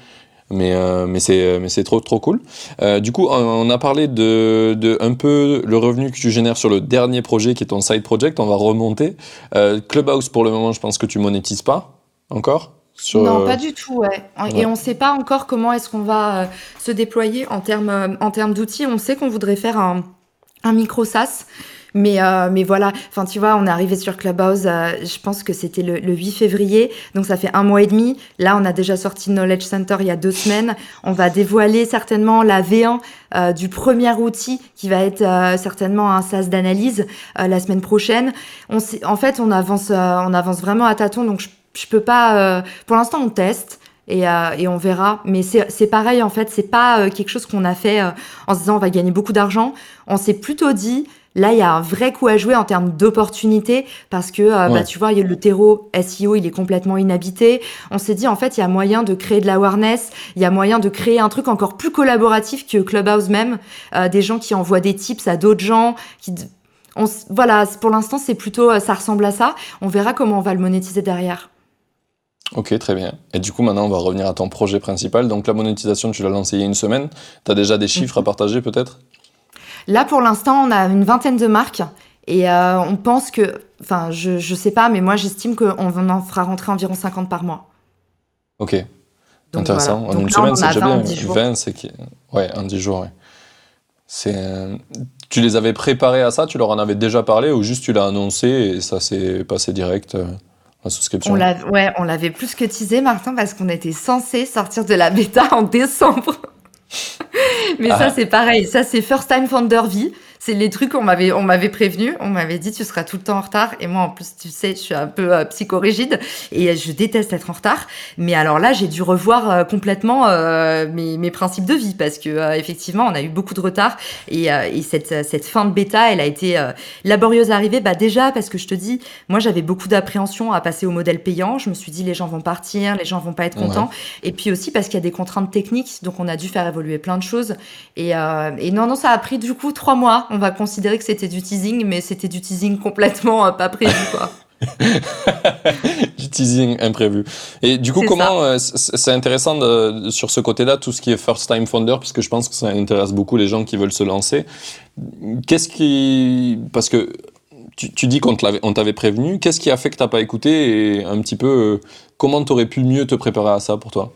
Mais, euh, mais c'est mais c'est trop trop cool. Euh, du coup, on, a parlé de, de un peu le revenu que tu génères sur le dernier projet qui est ton side project. On va remonter. Euh, Clubhouse pour le moment, je pense que tu monétises pas encore. Non, pas du tout, ouais. Et on ne sait pas encore comment est-ce qu'on va euh, se déployer en termes euh, en termes d'outils. On sait qu'on voudrait faire un, un micro SaaS. Mais, euh, mais voilà, enfin tu vois, on est arrivé sur Clubhouse, je pense que c'était le, le, 8 février, donc ça fait un mois et demi. Là, on a déjà sorti Knowledge Center il y a deux semaines. On va dévoiler certainement la V1 du premier outil qui va être certainement un SaaS d'analyse la semaine prochaine. On en fait, on avance, on avance vraiment à tâtons, donc je je peux pas. Euh, pour l'instant, on teste. Et, euh, et, on verra. Mais c'est pareil, en fait, c'est pas euh, quelque chose qu'on a fait en se disant on va gagner beaucoup d'argent. On s'est plutôt dit, là, il y a un vrai coup à jouer en termes d'opportunités parce que, bah, tu vois, le terreau SEO, il est complètement inhabité. On s'est dit, en fait, il y a moyen de créer de l'awareness, il y a moyen de créer un truc encore plus collaboratif que Clubhouse même, des gens qui envoient des tips à d'autres gens, qui on, voilà, pour l'instant, c'est plutôt, ça ressemble à ça. On verra comment on va le monétiser derrière. Ok, très bien. Et du coup, maintenant, on va revenir à ton projet principal. Donc, la monétisation, tu l'as lancée il y a une semaine. Tu as déjà des chiffres à mhm. partager, peut-être? Là, pour l'instant, on a une vingtaine de marques. Et euh, on pense que, enfin, je ne sais pas, mais moi, j'estime qu'on en fera rentrer environ 50 par mois. Ok. Intéressant. En une semaine, c'est déjà bien. 20, c'est. Ouais, en 10 jours, ouais. C'est... Tu les avais préparés à ça? Tu leur en avais déjà parlé ou juste tu l'as annoncé et ça s'est passé direct souscription. On ouais, on l'avait plus que teasé, Martin, parce qu'on était censé sortir de la bêta en décembre. Mais ça, ah. c'est pareil. Ça, c'est First Time Founder V c'est les trucs qu'on m'avait on m'avait prévenu, on m'avait dit tu seras tout le temps en retard. Et moi en plus tu sais je suis un peu euh, psychorigide. Et je déteste être en retard. Mais alors là j'ai dû revoir euh, complètement euh, mes, mes, principes de vie. Parce que effectivement on a eu beaucoup de retard. Et, et cette, cette fin de bêta elle a été laborieuse à arriver. Bah déjà parce que je te dis moi j'avais beaucoup d'appréhension à passer au modèle payant. Je me suis dit les gens vont partir, les gens vont pas être contents. Et puis aussi parce qu'il y a des contraintes techniques. Donc on a dû faire évoluer plein de choses. Et, et non non ça a pris du coup trois mois on va considérer que c'était du teasing, mais c'était du teasing complètement euh, pas prévu, quoi. du teasing imprévu. Et du coup, comment euh, c'est intéressant de, sur ce côté-là, tout ce qui est first time founder, parce que je pense que ça intéresse beaucoup les gens qui veulent se lancer. Qu'est-ce qui, parce que tu, tu dis qu'on t'avait prévenu, qu'est-ce qui a fait que t'as pas écouté et un petit peu euh, comment t'aurais pu mieux te préparer à ça pour toi?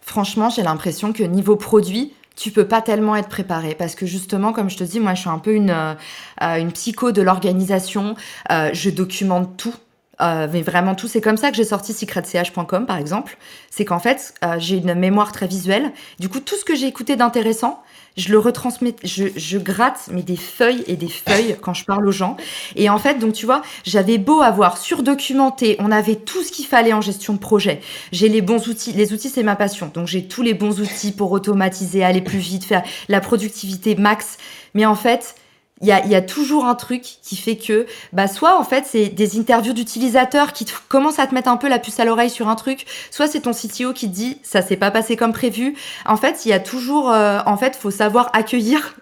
Franchement, j'ai l'impression que niveau produit, tu peux pas tellement être préparé parce que justement, comme je te dis, moi, je suis un peu une, euh, une psycho de l'organisation. Euh, je documente tout. Euh, mais vraiment tout, c'est comme ça que j'ai sorti secretch.com par exemple. C'est qu'en fait, euh, j'ai une mémoire très visuelle. Du coup, tout ce que j'ai écouté d'intéressant, je le retransmets, je, je gratte mais des feuilles et des feuilles quand je parle aux gens. Et en fait, donc tu vois, j'avais beau avoir surdocumenté, on avait tout ce qu'il fallait en gestion de projet. J'ai les bons outils, les outils c'est ma passion, donc j'ai tous les bons outils pour automatiser, aller plus vite, faire la productivité max. Mais en fait, il y a, y a, toujours un truc qui fait que, bah, soit en fait c'est des interviews d'utilisateurs qui commencent à te mettre un peu la puce à l'oreille sur un truc, soit c'est ton CTO qui te dit ça s'est pas passé comme prévu. En fait, il y a toujours, euh, en fait, faut savoir accueillir.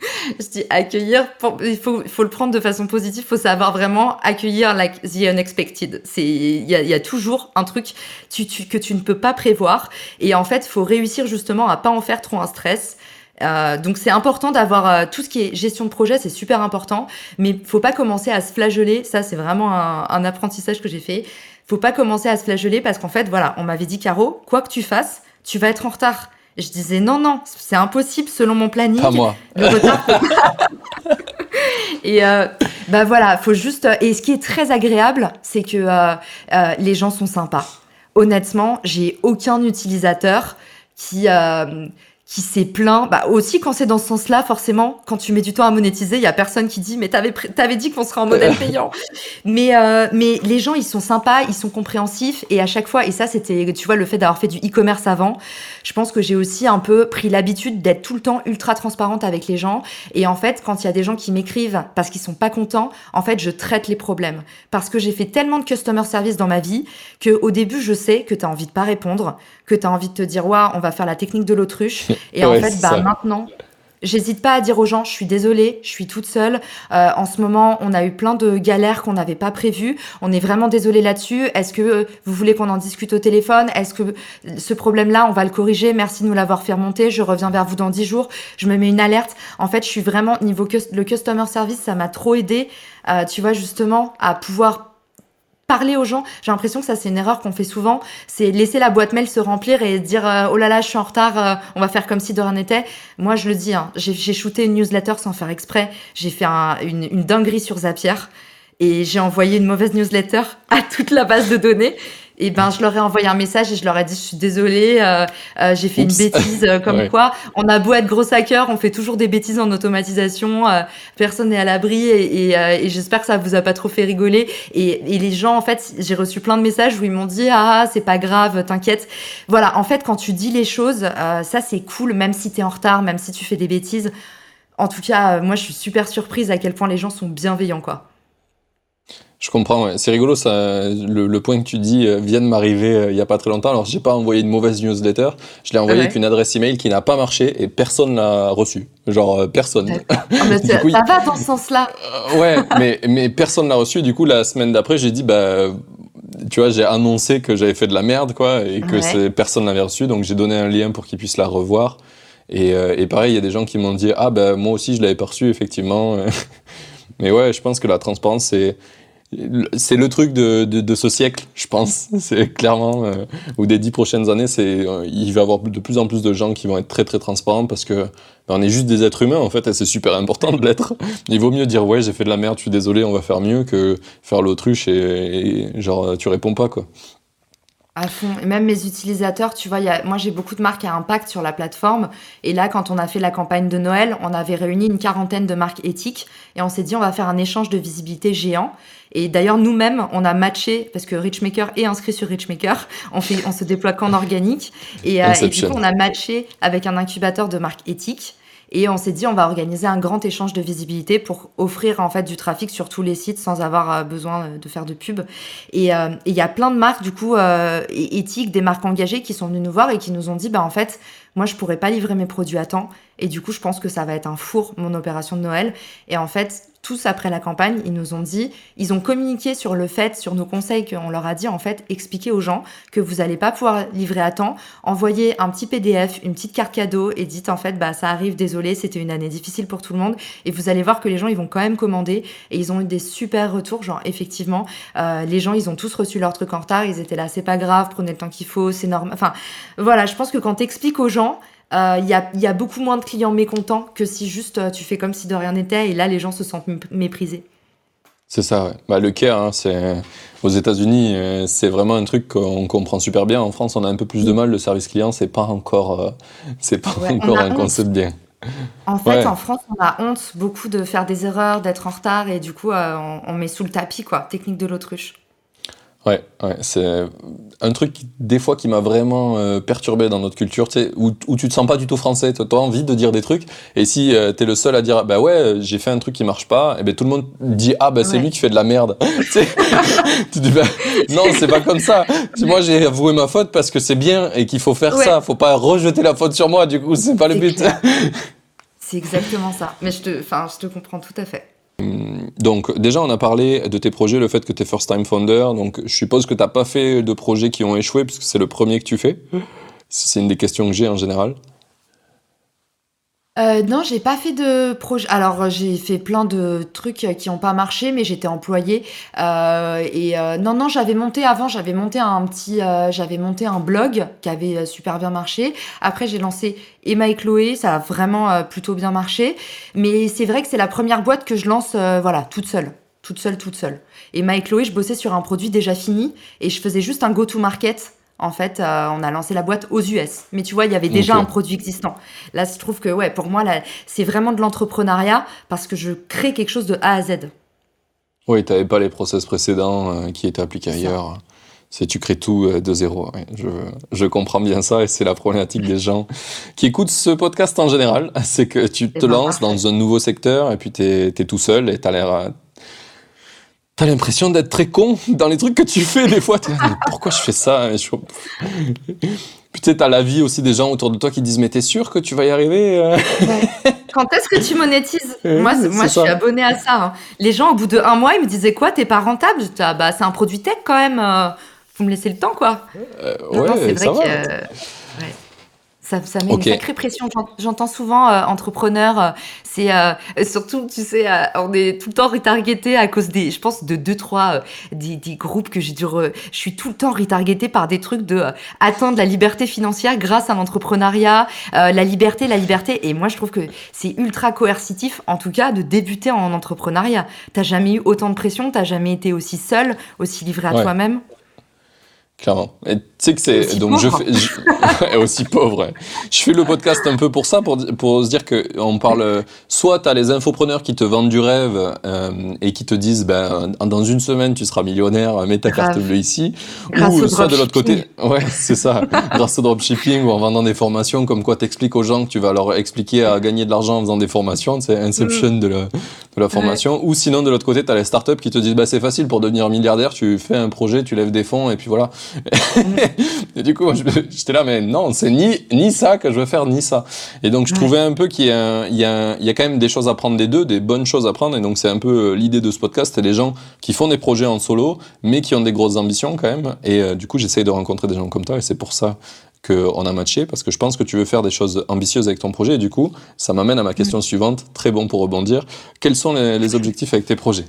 Je dis accueillir, il faut, faut le prendre de façon positive, faut savoir vraiment accueillir like the unexpected. Il y a, y a, toujours un truc que tu ne peux pas prévoir, et en fait, faut réussir justement à pas en faire trop un stress euh, donc c'est important d'avoir euh, tout ce qui est gestion de projet, c'est super important, mais faut pas commencer à se flageller. Ça c'est vraiment un, un, apprentissage que j'ai fait. Faut pas commencer à se flageller parce qu'en fait voilà, on m'avait dit Caro, quoi que tu fasses, tu vas être en retard. je disais non non, c'est impossible selon mon planning. Pas moi. Le retard. et euh, bah voilà, faut juste. Et ce qui est très agréable, c'est que les gens sont sympas. Honnêtement, j'ai aucun utilisateur qui qui s'est plaint. Bah aussi quand c'est dans ce sens-là, forcément, quand tu mets du temps à monétiser, il y a personne qui dit mais t'avais t'avais dit qu'on serait en modèle payant. mais euh, mais les gens ils sont sympas, ils sont compréhensifs et à chaque fois et ça c'était tu vois le fait d'avoir fait du e-commerce avant, je pense que j'ai aussi un peu pris l'habitude d'être tout le temps ultra transparente avec les gens et en fait quand il y a des gens qui m'écrivent parce qu'ils sont pas contents, en fait je traite les problèmes parce que j'ai fait tellement de customer service dans ma vie que au début je sais que tu as envie de pas répondre, que tu as envie de te dire ouais, on va faire la technique de l'autruche et en fait, bah, maintenant, J'hésite pas à dire aux gens, je suis désolée, je suis toute seule. Euh, en ce moment, on a eu plein de galères qu'on n'avait pas prévues. On est vraiment désolé là-dessus. Est-ce que euh, vous voulez qu'on en discute au téléphone? Est-ce que ce problème-là, on va le corriger? Merci de nous l'avoir fait remonter. Je reviens vers vous dans 10 jours. Je me mets une alerte. En fait, je suis vraiment niveau le customer service, ça m'a trop aidé. Euh, tu vois justement à pouvoir parler aux gens. J'ai l'impression que ça, c'est une erreur qu'on fait souvent. C'est laisser la boîte mail se remplir et dire euh, oh là là, je suis en retard, euh, on va faire comme si de rien n'était. Moi, je le dis, hein, j'ai shooté une newsletter sans faire exprès. J'ai fait une, une dinguerie sur Zapier et j'ai envoyé une mauvaise newsletter à toute la base de données et ben je leur ai envoyé un message et je leur ai dit je suis désolée, euh, euh, j'ai fait une bêtise euh, comme quoi. On a beau être gros hacker, on fait toujours des bêtises en automatisation. Euh, personne n'est à l'abri et, et, euh, et j'espère que ça vous a pas trop fait rigoler. Et, et les gens en fait, j'ai reçu plein de messages où ils m'ont dit ah c'est pas grave, t'inquiète. Voilà, en fait quand tu dis les choses, ça c'est cool, même si t'es en retard, même si tu fais des bêtises. En tout cas, moi je suis super surprise à quel point les gens sont bienveillants quoi. Je comprends, ouais. c'est rigolo ça. Le, le, point que tu dis euh, vient de m'arriver euh, il y a pas très longtemps. Alors j'ai pas envoyé une mauvaise newsletter, je l'ai envoyé ouais. avec une adresse email qui n'a pas marché et personne l'a reçu. Genre euh, personne. Ah, coup, ça va dans ce sens-là. Ouais, mais mais personne l'a reçu. Du coup la semaine d'après j'ai dit bah tu vois j'ai annoncé que j'avais fait de la merde quoi et que ouais. personne l'avait reçu donc j'ai donné un lien pour qu'ils puissent la revoir. Et, euh, et pareil il y a des gens qui m'ont dit ah bah moi aussi je l'avais pas reçu effectivement. mais ouais je pense que la transparence c'est c'est le truc de, de, de, ce siècle, je pense. C'est clairement, euh, ou des dix prochaines années, c'est, euh, il va y avoir de plus en plus de gens qui vont être très très transparents parce que ben, on est juste des êtres humains en fait, et c'est super important de l'être. Il vaut mieux dire ouais, j'ai fait de la merde, je suis désolé, on va faire mieux que faire l'autruche et, et genre tu réponds pas quoi. À fond. Et même mes utilisateurs, tu vois, y a, moi j'ai beaucoup de marques à impact sur la plateforme. Et là, quand on a fait la campagne de Noël, on avait réuni une quarantaine de marques éthiques et on s'est dit on va faire un échange de visibilité géant. Et d'ailleurs, nous-mêmes, on a matché, parce que Richmaker est inscrit sur Richmaker, on, fait, on se déploie qu'en organique. Et, euh, et, du coup, on a matché avec un incubateur de marques éthiques. Et on s'est dit, on va organiser un grand échange de visibilité pour offrir du trafic sur tous les sites sans avoir euh, besoin de faire de pub. Et euh, il y a plein de marques du coup euh, éthiques, des marques engagées qui sont venues nous voir et qui nous ont dit, bah en fait, moi je pourrais pas livrer mes produits à temps. Et du coup, je pense que ça va être un four mon opération de Noël. Et en fait, tous après la campagne, ils nous ont dit, ils ont communiqué sur le fait, sur nos conseils qu'on leur a dit, en fait, expliquer aux gens que vous n'allez pas pouvoir livrer à temps, envoyer un petit PDF, une petite carte cadeau et dites en fait, bah ça arrive, désolé, c'était une année difficile pour tout le monde. Et vous allez voir que les gens, ils vont quand même commander et ils ont eu des super retours, genre effectivement, euh, les gens, ils ont tous reçu leur truc en retard, ils étaient là, c'est pas grave, prenez le temps qu'il faut, c'est normal. Enfin, voilà, je pense que quand t'expliques aux gens, il euh, y, a, y, a, beaucoup moins de clients mécontents que si juste euh, tu fais comme si de rien n'était et là les gens se sentent méprisés. C'est ça, ouais. Bah, le care, hein, c'est aux États-Unis, euh, c'est vraiment un truc qu'on comprend super bien. En France, on a un peu plus de mal. Le service client, c'est pas encore, euh, c'est pas encore un concept bien. En fait, en France, on a honte beaucoup de faire des erreurs, d'être en retard, et du coup, euh, on, on met sous le tapis, quoi. Technique de l'autruche. Ouais, ouais, c'est un truc des fois qui m'a vraiment euh, perturbé dans notre culture, tu sais, où, où tu te sens pas du tout français, tu as envie de dire des trucs, et si euh, tu es le seul à dire bah ouais j'ai fait un truc qui marche pas, et ben tout le monde dit ah bah c'est lui qui fait de la merde, tu dis bah non c'est pas comme ça, moi j'ai avoué ma faute parce que c'est bien et qu'il faut faire ça, faut pas rejeter la faute sur moi, du coup c'est pas le but. c'est exactement ça, mais je te, enfin je te comprends tout à fait. Donc déjà on a parlé de tes projets, le fait que tu es first time founder, donc je suppose que tu n'as pas fait de projets qui ont échoué puisque c'est le premier que tu fais. C'est une des questions que j'ai en général. Euh, non, j'ai pas fait de projet. Alors, j'ai fait plein de trucs qui ont pas marché, mais j'étais employée. Euh, et euh, non, non, j'avais monté avant, j'avais monté un petit, j'avais monté un blog qui avait super bien marché. Après, j'ai lancé Emma et Chloé, ça a vraiment plutôt bien marché. Mais c'est vrai que c'est la première boîte que je lance, voilà, toute seule, toute seule, toute seule. Emma et Chloé, je bossais sur un produit déjà fini et je faisais juste un go-to-market en fait, euh, on a lancé la boîte aux US. Mais tu vois, il y avait déjà un produit existant. Là, je trouve que, ouais, pour moi, c'est vraiment de l'entrepreneuriat parce que je crée quelque chose de A à Z. Oui, tu n'avais pas les process précédents euh, qui étaient appliqués ailleurs. C'est tu crées tout euh, de zéro. je, comprends bien ça et c'est la problématique des gens qui écoutent ce podcast en général. C'est que tu te lances dans un nouveau secteur et puis tu es, es, tout seul et tu as l'air T'as l'impression d'être très con dans les trucs que tu fais des fois. mais pourquoi je fais ça Peut-être t'as la vie aussi des gens autour de toi qui disent mais t'es sûr que tu vas y arriver euh Quand est-ce que tu monétises Moi, moi je suis abonné à ça. Hein. Les gens au bout de un mois ils me disaient quoi T'es pas rentable? Ah, Bah c'est un produit tech quand même. Euh, vous me laissez le temps quoi. Euh, ouais, c'est vrai que. Ça, ça met une sacrée pression. J'entends souvent euh, entrepreneurs, euh, c'est euh, surtout, tu sais, on est tout le temps retargeté à cause des, je pense, de deux trois des, des, groupes que j'ai dû, je suis tout le temps retargeté par des trucs de atteindre la liberté financière grâce à l'entrepreneuriat, la liberté, la liberté. Et moi, je trouve que c'est ultra coercitif, en tout cas, de débuter en entrepreneuriat. T'as jamais eu autant de pression, t'as jamais été aussi seul, aussi livré à toi-même? Clairement. Et sais que c'est donc je fais aussi pauvre. Je fais le podcast un peu pour ça, pour pour se dire que on parle. Soit t'as les infopreneurs qui te vendent du rêve euh, et qui te disent ben dans une semaine tu seras millionnaire, mets ta carte bleue ici. ou soit de l'autre côté, ouais c'est ça, grâce au dropshipping ou en vendant des formations, comme quoi t'expliques aux gens que tu vas leur expliquer à gagner de l'argent en faisant des formations, c'est Inception mm. de la de la formation. Ou sinon de l'autre côté t'as les startups qui te disent bah c'est facile pour devenir milliardaire, tu fais un projet, tu lèves des fonds et puis voilà. et du coup, j'étais là, mais non, c'est ni, ni ça que je veux faire, ni ça. Et donc, je trouvais un peu qu'il y, y, y a quand même des choses à prendre des deux, des bonnes choses à prendre. Et donc, c'est un peu euh, l'idée de ce podcast, c'est des gens qui font des projets en solo, mais qui ont des grosses ambitions quand même. Et euh, du coup, j'essaye de rencontrer des gens comme toi, et c'est pour ça qu'on a matché, parce que je pense que tu veux faire des choses ambitieuses avec ton projet. Et du coup, ça m'amène à ma question suivante, très bon pour rebondir. Quels sont les, objectifs avec tes projets?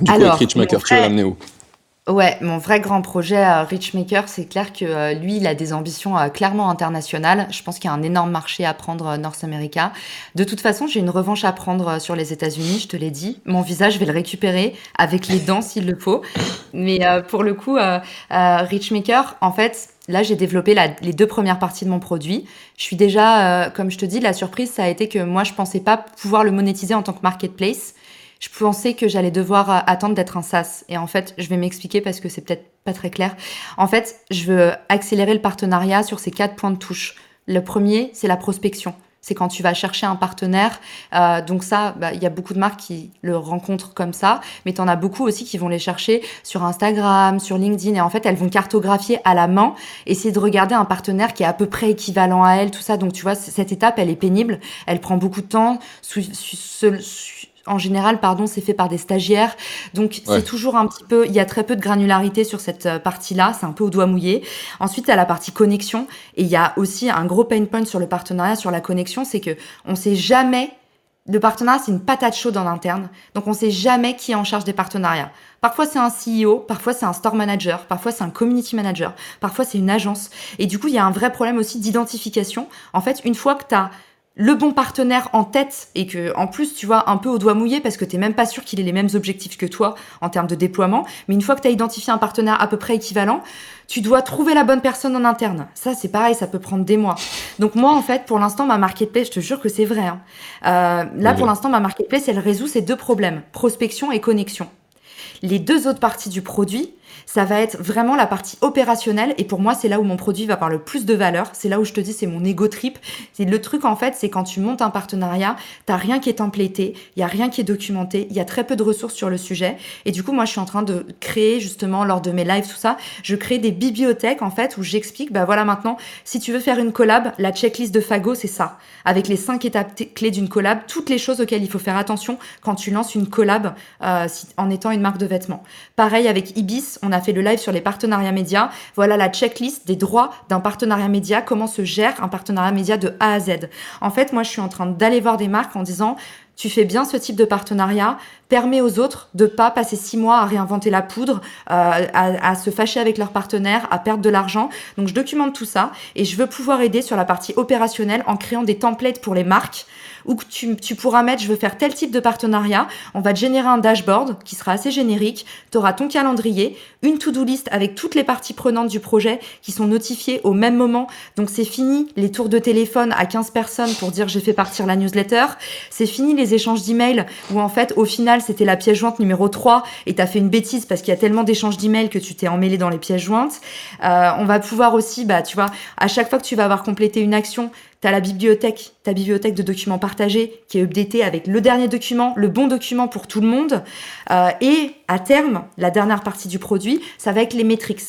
Du coup, avec Richmaker, tu veux l'amener où? Ouais, mon vrai grand projet euh, Richmaker, c'est clair que euh, lui, il a des ambitions euh, clairement internationales. Je pense qu'il y a un énorme marché à prendre North America. De toute façon, j'ai une revanche à prendre sur les États-Unis, je te l'ai dit. Mon visage, je vais le récupérer avec les dents s'il le faut. Mais pour le coup, Richmaker, en fait, Là, j'ai développé les deux premières parties de mon produit. Je suis déjà, comme je te dis, la surprise, ça a été que moi, je pensais pas pouvoir le monétiser en tant que marketplace je pensais que j'allais devoir euh, attendre d'être un SaaS. Et en fait, je vais m'expliquer parce que c'est peut-être pas très clair. En fait, je veux accélérer le partenariat sur ces quatre points de touche. Le premier, c'est la prospection. C'est quand tu vas chercher un partenaire. Euh, donc ça, bah, il y a beaucoup de marques qui le rencontrent comme ça, mais tu en as beaucoup aussi qui vont les chercher sur Instagram, sur LinkedIn, et en fait, elles vont cartographier à la main, essayer de regarder un partenaire qui est à peu près équivalent à elle, tout ça. Donc tu vois, cette étape, elle est pénible, elle prend beaucoup de temps en général, pardon, c'est fait par des stagiaires. Donc, c'est toujours un petit peu, il y a très peu de granularité sur cette euh, partie-là. C'est un peu au doigt mouillé. Ensuite, a la partie connexion. Et il y a aussi un gros pain point sur le partenariat, sur la connexion. C'est que on sait jamais, le partenariat, c'est une patate chaude en interne. Donc, on sait jamais qui est en charge des partenariats. Parfois, c'est un CEO, parfois, c'est un store manager, parfois, c'est un community manager, parfois, c'est une agence. Et du coup, il y a un vrai problème aussi d'identification. En fait, une fois que tu as le bon partenaire en tête et que en plus tu vois un peu au doigt mouillé parce que t'es même pas sûr qu'il ait les mêmes objectifs que toi en termes de déploiement. Mais une fois que tu as identifié un partenaire à peu près équivalent tu dois trouver la bonne personne en interne. Ça c'est pareil ça peut prendre des mois. Donc moi en fait pour l'instant ma marketplace je te jure que c'est vrai hein. euh, là pour l'instant ma marketplace elle résout ces deux problèmes prospection et connexion. Les deux autres parties du produit ça va être vraiment la partie opérationnelle. Et pour moi, c'est là où mon produit va avoir le plus de valeur. C'est là où je te dis, c'est mon ego trip. C'est le truc, en fait, c'est quand tu montes un partenariat, t'as rien qui est templété, il y a rien qui est documenté, il y a très peu de ressources sur le sujet. Et du coup, moi, je suis en train de créer, justement, lors de mes lives, tout ça, je crée des bibliothèques, en fait, où j'explique, bah voilà, maintenant, si tu veux faire une collab, la checklist de Fago, c'est ça. Avec les cinq étapes clés d'une collab, toutes les choses auxquelles il faut faire attention quand tu lances une collab euh, en étant une marque de vêtements. Pareil avec Ibis, on a fait le live sur les partenariats médias. Voilà la checklist des droits d'un partenariat média, comment se gère un partenariat média de A à Z. En fait, moi, je suis en train d'aller voir des marques en disant, tu fais bien ce type de partenariat, permet aux autres de pas passer six mois à réinventer la poudre, euh, à, à, se fâcher avec leurs partenaires, à perdre de l'argent. Donc je documente tout ça et je veux pouvoir aider sur la partie opérationnelle en créant des templates pour les marques où tu, tu pourras mettre je veux faire tel type de partenariat. On va te générer un dashboard qui sera assez générique. Tu auras ton calendrier, une to-do list avec toutes les parties prenantes du projet qui sont notifiées au même moment. Donc c'est fini les tours de téléphone à 15 personnes pour dire j'ai fait partir la newsletter. C'est fini les échanges d'emails où en fait au final c'était la pièce jointe numéro 3 et tu as fait une bêtise parce qu'il y a tellement d'échanges d'emails que tu t'es emmêlé dans les pièces jointes. Euh, on va pouvoir aussi, bah, tu vois, à chaque fois que tu vas avoir complété une action, tu as la bibliothèque, ta bibliothèque de documents partagés qui est updatée avec le dernier document, le bon document pour tout le monde. Euh, et à terme, la dernière partie du produit, ça va être les métriques.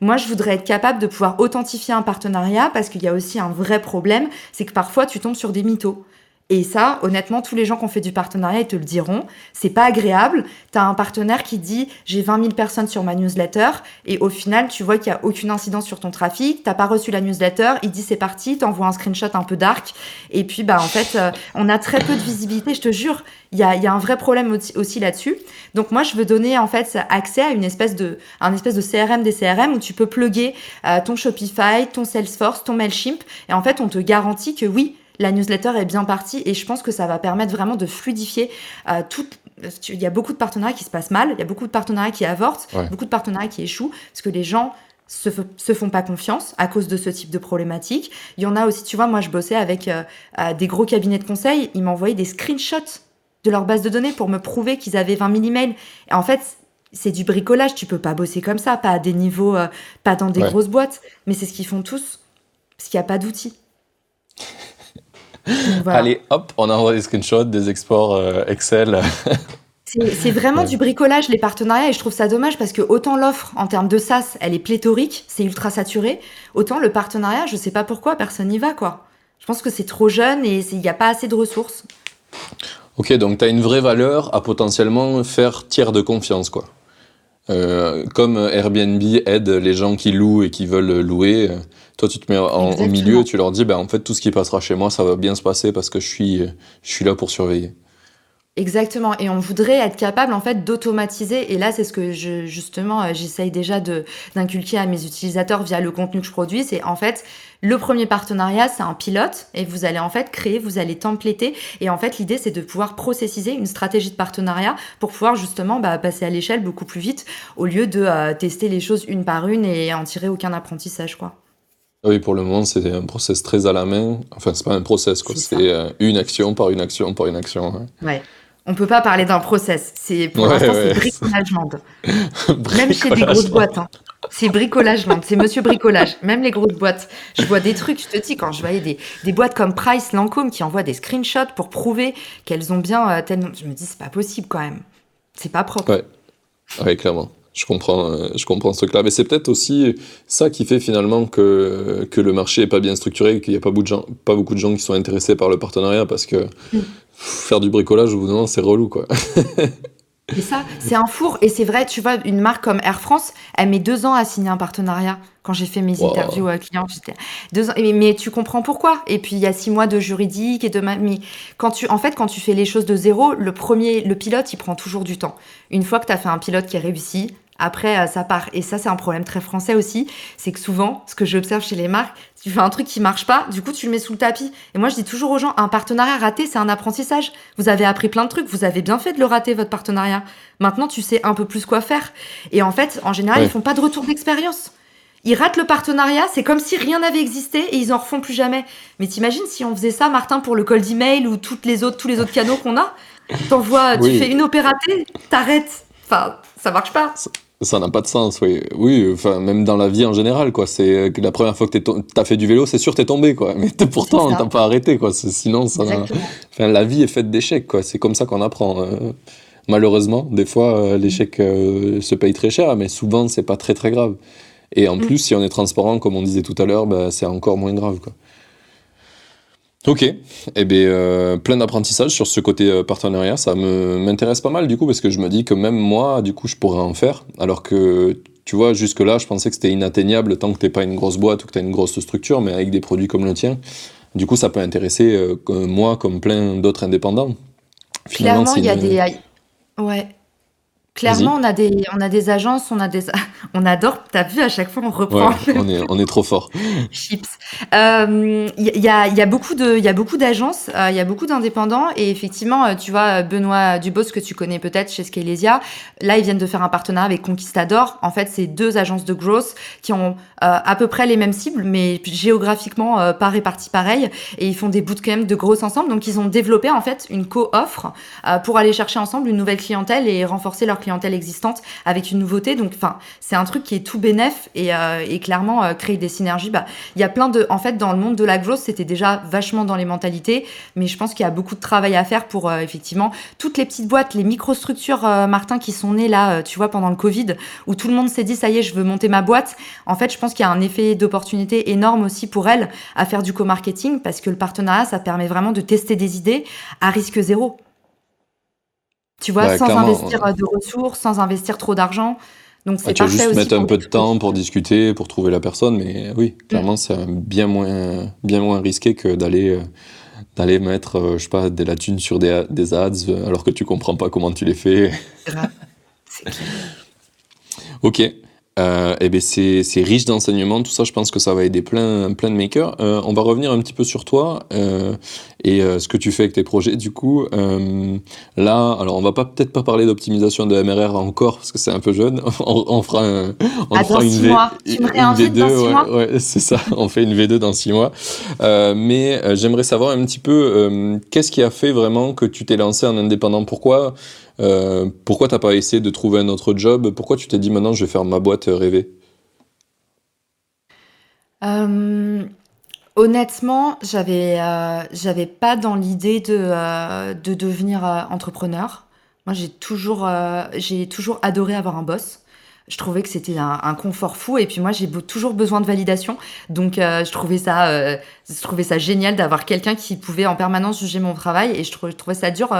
Moi, je voudrais être capable de pouvoir authentifier un partenariat parce qu'il y a aussi un vrai problème, c'est que parfois tu tombes sur des mythos. Et ça, honnêtement, tous les gens qui ont fait du partenariat, ils te le diront. C'est pas agréable. Tu as un partenaire qui dit j'ai 20 000 personnes sur ma newsletter et au final, tu vois qu'il y a aucune incidence sur ton trafic. T'as pas reçu la newsletter. Il dit c'est parti. T'envoies un screenshot un peu dark. Et puis, bah, en fait, euh, on a très peu de visibilité. Je te jure, il y a, y a, un vrai problème aussi, aussi là-dessus. Donc, moi, je veux donner, en fait, accès à une espèce de, un espèce de CRM des CRM où tu peux plugger euh, ton Shopify, ton Salesforce, ton Mailchimp. Et en fait, on te garantit que oui, la newsletter est bien partie et je pense que ça va permettre vraiment de fluidifier euh, tout. Il y a beaucoup de partenariats qui se passent mal, il y a beaucoup de partenariats qui avortent, beaucoup de partenariats qui échouent parce que les gens se, se, font pas confiance à cause de ce type de problématique. Il y en a aussi, tu vois, moi je bossais avec euh, euh, des gros cabinets de conseil, ils m'envoyaient des screenshots de leur base de données pour me prouver qu'ils avaient 20 000 emails. Et en fait, c'est du bricolage, tu peux pas bosser comme ça, pas à des niveaux, euh, pas dans des ouais. grosses boîtes, mais c'est ce qu'ils font tous, parce qu'il n'y a pas d'outils. Voilà. Allez, hop, on envoie des screenshots, des exports euh, Excel. C'est vraiment du bricolage, les partenariats, et je trouve ça dommage parce que autant l'offre en termes de SaaS, elle est pléthorique, c'est ultra saturé, autant le partenariat, je sais pas pourquoi, personne n'y va, quoi. Je pense que c'est trop jeune et il n'y a pas assez de ressources. Ok, donc tu as une vraie valeur à potentiellement faire tiers de confiance, quoi. Euh, comme Airbnb aide les gens qui louent et qui veulent louer, toi tu te mets en, au milieu et tu leur dis ben, en fait tout ce qui passera chez moi ça va bien se passer parce que je suis, je suis là pour surveiller. Exactement. Et on voudrait être capable en fait d'automatiser. Et là, c'est ce que je, justement euh, j'essaye déjà de d'inculquer à mes utilisateurs via le contenu que je produis. C'est en fait le premier partenariat, c'est un pilote et vous allez en fait créer, vous allez templéter. Et en fait, l'idée c'est de pouvoir processiser une stratégie de partenariat pour pouvoir justement bah, passer à l'échelle beaucoup plus vite au lieu de euh, tester les choses une par une et en tirer aucun apprentissage quoi. Oui, pour le moment, c'est un process très à la main. Enfin, c'est pas un process, quoi. C'est euh, une action par une action par une action. Hein. Ouais. On peut pas parler d'un process. C'est pour ouais, l'instant, ouais. c'est bricolage land. Même chez des grosses boîtes. Hein. C'est bricolage. C'est monsieur bricolage. Même les grosses boîtes. Je vois des trucs, je te dis, quand je voyais des, des boîtes comme Price, Lancôme qui envoient des screenshots pour prouver qu'elles ont bien euh, tellement. Je me dis, c'est pas possible quand même. C'est pas propre. Ouais. Ouais, clairement. Je comprends, euh, je comprends ce truc-là. Mais c'est peut-être aussi ça qui fait finalement que, que le marché est pas bien structuré, qu'il n'y a pas beaucoup, de gens, pas beaucoup de gens qui sont intéressés par le partenariat parce que mm. faire du bricolage au bout d'un moment, c'est relou, quoi. C'est ça, c'est un four. Et c'est vrai, tu vois, une marque comme Air France, elle met deux ans à signer un partenariat. Quand j'ai fait mes wow. interviews euh, clients, j'étais deux ans. Mais, mais, tu comprends pourquoi. Et puis il y a six mois de juridique et de mais quand tu, en fait, quand tu fais les choses de zéro, le premier, le pilote, il prend toujours du temps. Une fois que tu as fait un pilote qui est réussi, Après, euh, ça part. Et ça, c'est un problème très français aussi. C'est que souvent, ce que j'observe chez les marques, tu fais un truc qui marche pas, du coup, tu le mets sous le tapis. Et moi, je dis toujours aux gens, un partenariat raté, c'est un apprentissage. Vous avez appris plein de trucs. Vous avez bien fait de le rater, votre partenariat. Maintenant, tu sais un peu plus quoi faire. Et en fait, en général, ils font pas de retour d'expérience. Ils ratent le partenariat, c'est comme si rien n'avait existé et ils en refont plus jamais. Mais t'imagines si on faisait ça, Martin, pour le cold email ou toutes les autres, tous les autres canaux qu'on a? T'envoies, tu fais une opératée, t'arrêtes. Enfin, ça marche pas. Ça n'a pas de sens, oui. Oui, enfin, même dans la vie en général, quoi. C'est la première fois que t'as fait du vélo, c'est sûr t'es tombé, quoi. Mais pourtant, t'as pas arrêté, quoi. Sinon, ça enfin, la vie est faite d'échecs, quoi. C'est comme ça qu'on apprend. Euh. Malheureusement, des fois, euh, l'échec euh, se paye très cher, mais souvent, c'est pas très, très grave. Et en mm. plus, si on est transparent, comme on disait tout à l'heure, bah, c'est encore moins grave, quoi. Ok, eh bien, euh, plein d'apprentissage sur ce côté euh, partenariat, ça m'intéresse pas mal du coup parce que je me dis que même moi, du coup, je pourrais en faire, alors que tu vois, jusque-là, je pensais que c'était inatteignable tant que t'es pas une grosse boîte ou que t'as une grosse structure, mais avec des produits comme le tien, du coup, ça peut intéresser euh, moi comme plein d'autres indépendants. Finalement, il y a des... Ouais, Clairement, on a des, on a des agences, on a des, on adore. T'as vu à chaque fois, on reprend. on est, on est trop fort. Chips. Il euh, y, a, y a beaucoup de, il y a beaucoup d'agences, il euh, y a beaucoup d'indépendants et effectivement, euh, tu vois, Benoît Dubos que tu connais peut-être chez Scalesia, là ils viennent de faire un partenariat avec Conquistador. En fait, c'est deux agences de growth qui ont à peu près les mêmes cibles, mais géographiquement pas réparties pareil, et ils font des bootcamps de growth ensemble. Donc ils ont développé en fait une co-offre pour aller chercher ensemble une nouvelle clientèle et renforcer leur clientèle clientèle existante avec une nouveauté. Donc, enfin, c'est un truc qui est tout bénef et, euh, et clairement euh, créer des synergies. Bah, il y a plein de, en fait, dans le monde de la growth, c'était déjà vachement dans les mentalités, mais je pense qu'il y a beaucoup de travail à faire pour euh, effectivement toutes les petites boîtes, les microstructures, Martin, qui sont nées là, tu vois, pendant le Covid, où tout le monde s'est dit ça y est, je veux monter ma boîte. En fait, je pense qu'il y a un effet d'opportunité énorme aussi pour elles à faire du co-marketing parce que le partenariat, ça permet vraiment de tester des idées à risque zéro. Tu vois, bah, sans investir de ressources, sans investir trop d'argent. Donc c'est tu vas juste mettre un peu de temps pour discuter, pour trouver la personne, mais oui, mm. clairement c'est bien moins, bien moins risqué que d'aller euh, d'aller mettre, euh, je sais pas, des la thune sur des, des ads euh, alors que tu comprends pas comment tu les fais. Grave. ok. Euh, et eh ben c'est, c'est riche d'enseignements, tout ça, je pense que ça va aider plein, plein de makers. Euh, on va revenir un petit peu sur toi euh, et euh, ce que tu fais avec tes projets. Du coup, euh, là, alors on va pas peut-être pas parler d'optimisation de MRR encore parce que c'est un peu jeune. on, on fera, un, on ah, fera une, v, mois. Tu me une V2, dans six mois ouais, c'est ça. on fait une V2 dans six mois. mais j'aimerais savoir un petit peu qu'est-ce qui a fait vraiment que tu t'es lancé en indépendant? Pourquoi euh, pourquoi t'as pas essayé de trouver un autre job? Pourquoi tu t'es dit maintenant je vais faire ma boîte rêver? Euh, Honnêtement, j'avais euh, j'avais pas dans l'idée de, euh, de devenir entrepreneur. Moi, j'ai toujours j'ai toujours adoré avoir un boss. Je trouvais que c'était un, confort fou. Et puis moi j'ai toujours besoin de validation. Donc je trouvais ça je trouvais ça génial d'avoir quelqu'un qui pouvait en permanence juger mon travail. Et je trouvais ça dur